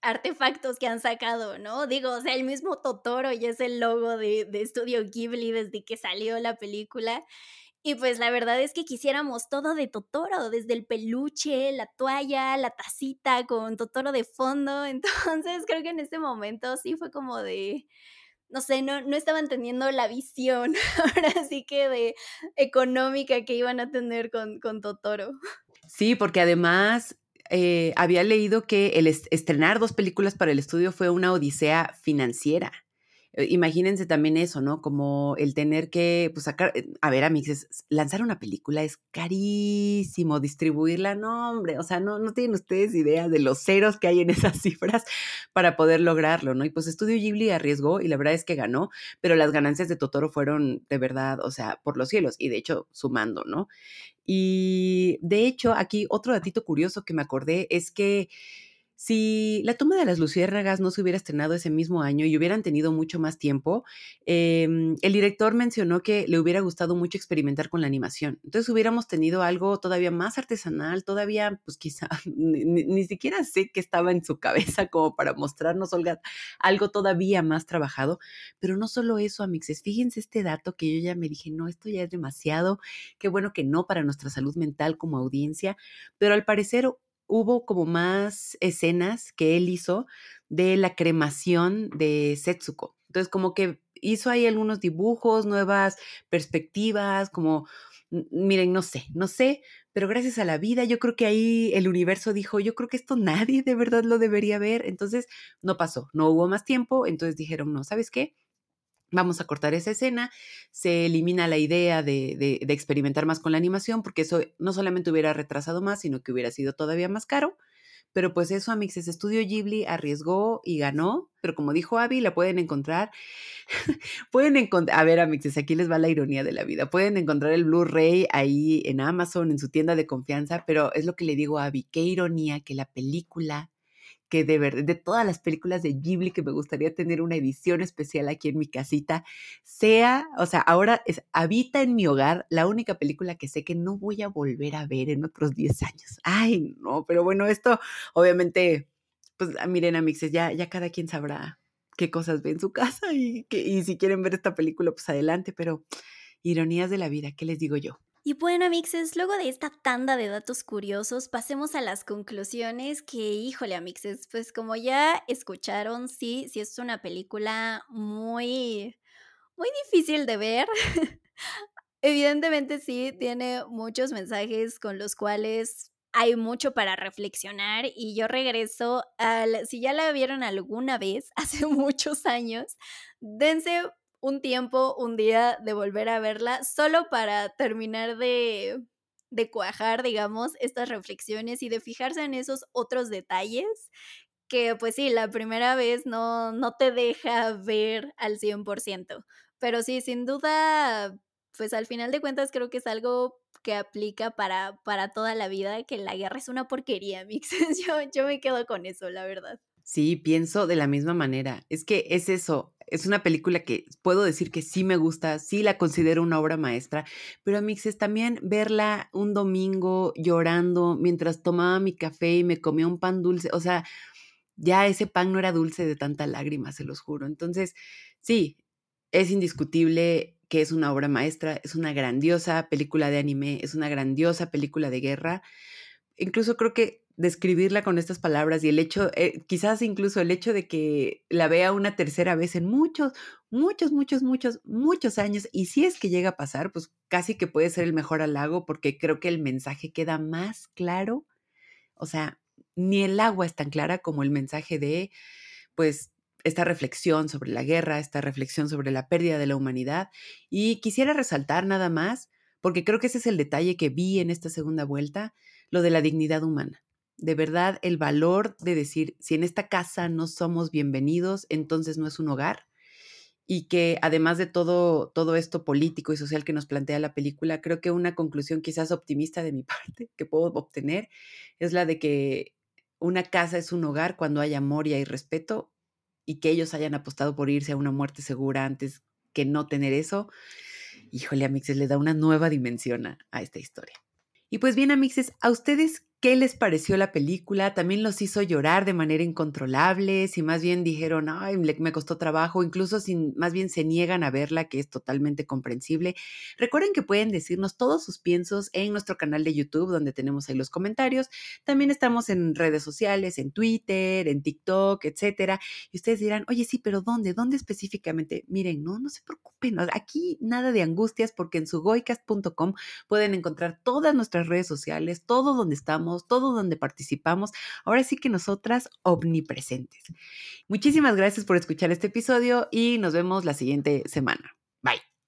artefactos que han sacado, ¿no? Digo, o sea, el mismo Totoro y es el logo de, de Studio Ghibli desde que salió la película. Y pues la verdad es que quisiéramos todo de Totoro, desde el peluche, la toalla, la tacita con Totoro de fondo. Entonces creo que en ese momento sí fue como de, no sé, no, no estaban teniendo la visión, ahora sí que de económica que iban a tener con, con Totoro. Sí, porque además eh, había leído que el estrenar dos películas para el estudio fue una odisea financiera. Eh, imagínense también eso, ¿no? Como el tener que, pues, sacar, eh, a ver, amigos, lanzar una película es carísimo, distribuirla, no, hombre, o sea, no, no tienen ustedes idea de los ceros que hay en esas cifras para poder lograrlo, ¿no? Y pues Estudio Ghibli arriesgó y la verdad es que ganó, pero las ganancias de Totoro fueron de verdad, o sea, por los cielos y de hecho sumando, ¿no? Y de hecho, aquí otro datito curioso que me acordé es que si La tumba de las luciérnagas no se hubiera estrenado ese mismo año y hubieran tenido mucho más tiempo, em, el director mencionó que le hubiera gustado mucho experimentar con la animación. Entonces hubiéramos tenido algo todavía más artesanal, todavía, pues quizá, ni, siquiera sé qué estaba en su cabeza como para mostrarnos, Olga, algo todavía más trabajado. Pero no solo eso, amixes, fíjense este dato que yo ya me dije, no, esto ya es demasiado, qué bueno que no para nuestra salud mental como audiencia, pero al parecer hubo como más escenas que él hizo de la cremación de Setsuko. Entonces, como que hizo ahí algunos dibujos, nuevas perspectivas, como, miren, no sé, no sé, pero gracias a la vida, yo creo que ahí el universo dijo, yo creo que esto nadie de verdad lo debería ver. Entonces, no pasó, no hubo más tiempo, entonces dijeron, no, ¿sabes qué? Vamos a cortar esa escena, se elimina la idea de, experimentar más con la animación, porque eso no solamente hubiera retrasado más, sino que hubiera sido todavía más caro. Pero pues eso, Amixes Studio Ghibli arriesgó y ganó, pero como dijo Abby, la pueden encontrar. pueden encontrar, a ver, Amixes, aquí les va la ironía de la vida. Pueden encontrar el Blu-ray ahí en Amazon, en su tienda de confianza, pero es lo que le digo a Abby, qué ironía que la película que de verdad, de todas las películas de Ghibli que me gustaría tener una edición especial aquí en mi casita, sea, o sea, ahora es, habita en mi hogar la única película que sé que no voy a volver a ver en otros 10 años. Ay, no, pero bueno, esto obviamente, pues ah, miren, amixes, ya, ya cada quien sabrá qué cosas ve en su casa y, que, y si quieren ver esta película, pues adelante, pero ironías de la vida, ¿qué les digo yo? Y bueno, mixes, luego de esta tanda de datos curiosos, pasemos a las conclusiones que, híjole, amixes, pues como ya escucharon, sí, sí es una película muy, muy difícil de ver. Evidentemente sí, tiene muchos mensajes con los cuales hay mucho para reflexionar y yo regreso al, si ya la vieron alguna vez, hace muchos años, dense un tiempo, un día de volver a verla, solo para terminar de, cuajar, digamos, estas reflexiones y de fijarse en esos otros detalles que pues sí, la primera vez no, no te deja ver al 100%. Pero sí, sin duda, pues al final de cuentas creo que es algo que aplica para, para toda la vida, que la guerra es una porquería, Mix. Yo, yo me quedo con eso, la verdad. Sí, pienso de la misma manera. Es que es eso, es una película que puedo decir que sí me gusta, sí la considero una obra maestra, pero a es también verla un domingo llorando mientras tomaba mi café y me comía un pan dulce, o sea, ya ese pan no era dulce de tanta lágrima, se los juro. Entonces, sí, es indiscutible que es una obra maestra, es una grandiosa película de anime, es una grandiosa película de guerra. Incluso creo que describirla con estas palabras y el hecho, eh, quizás incluso el hecho de que la vea una tercera vez en muchos, muchos, muchos, muchos, muchos años, y si es que llega a pasar, pues casi que puede ser el mejor halago porque creo que el mensaje queda más claro, o sea, ni el agua es tan clara como el mensaje de, pues, esta reflexión sobre la guerra, esta reflexión sobre la pérdida de la humanidad, y quisiera resaltar nada más, porque creo que ese es el detalle que vi en esta segunda vuelta, lo de la dignidad humana de verdad el valor de decir, si en esta casa no somos bienvenidos, entonces no es un hogar. Y que además de todo, todo esto político y social que nos plantea la película, creo que una conclusión quizás optimista de mi parte que puedo obtener es la de que una casa es un hogar cuando hay amor y hay respeto y que ellos hayan apostado por irse a una muerte segura antes que no tener eso. Híjole, Amixes, le da una nueva dimensión a, a esta historia. Y pues bien, Amixes, ¿a ustedes qué les pareció la película, también los hizo llorar de manera incontrolable, si más bien dijeron, ay, me costó trabajo, incluso si más bien se niegan a verla, que es totalmente comprensible. Recuerden que pueden decirnos todos sus piensos en nuestro canal de YouTube, donde tenemos ahí los comentarios. También estamos en redes sociales, en Twitter, en TikTok, etcétera. Y ustedes dirán, oye, sí, pero ¿dónde? ¿Dónde específicamente? Miren, no, no se preocupen, aquí nada de angustias, porque en sugoicast.com pueden encontrar todas nuestras redes sociales, todo donde estamos todo donde participamos. Ahora sí que nosotras omnipresentes. Muchísimas gracias por escuchar este episodio y nos vemos la siguiente semana. Bye.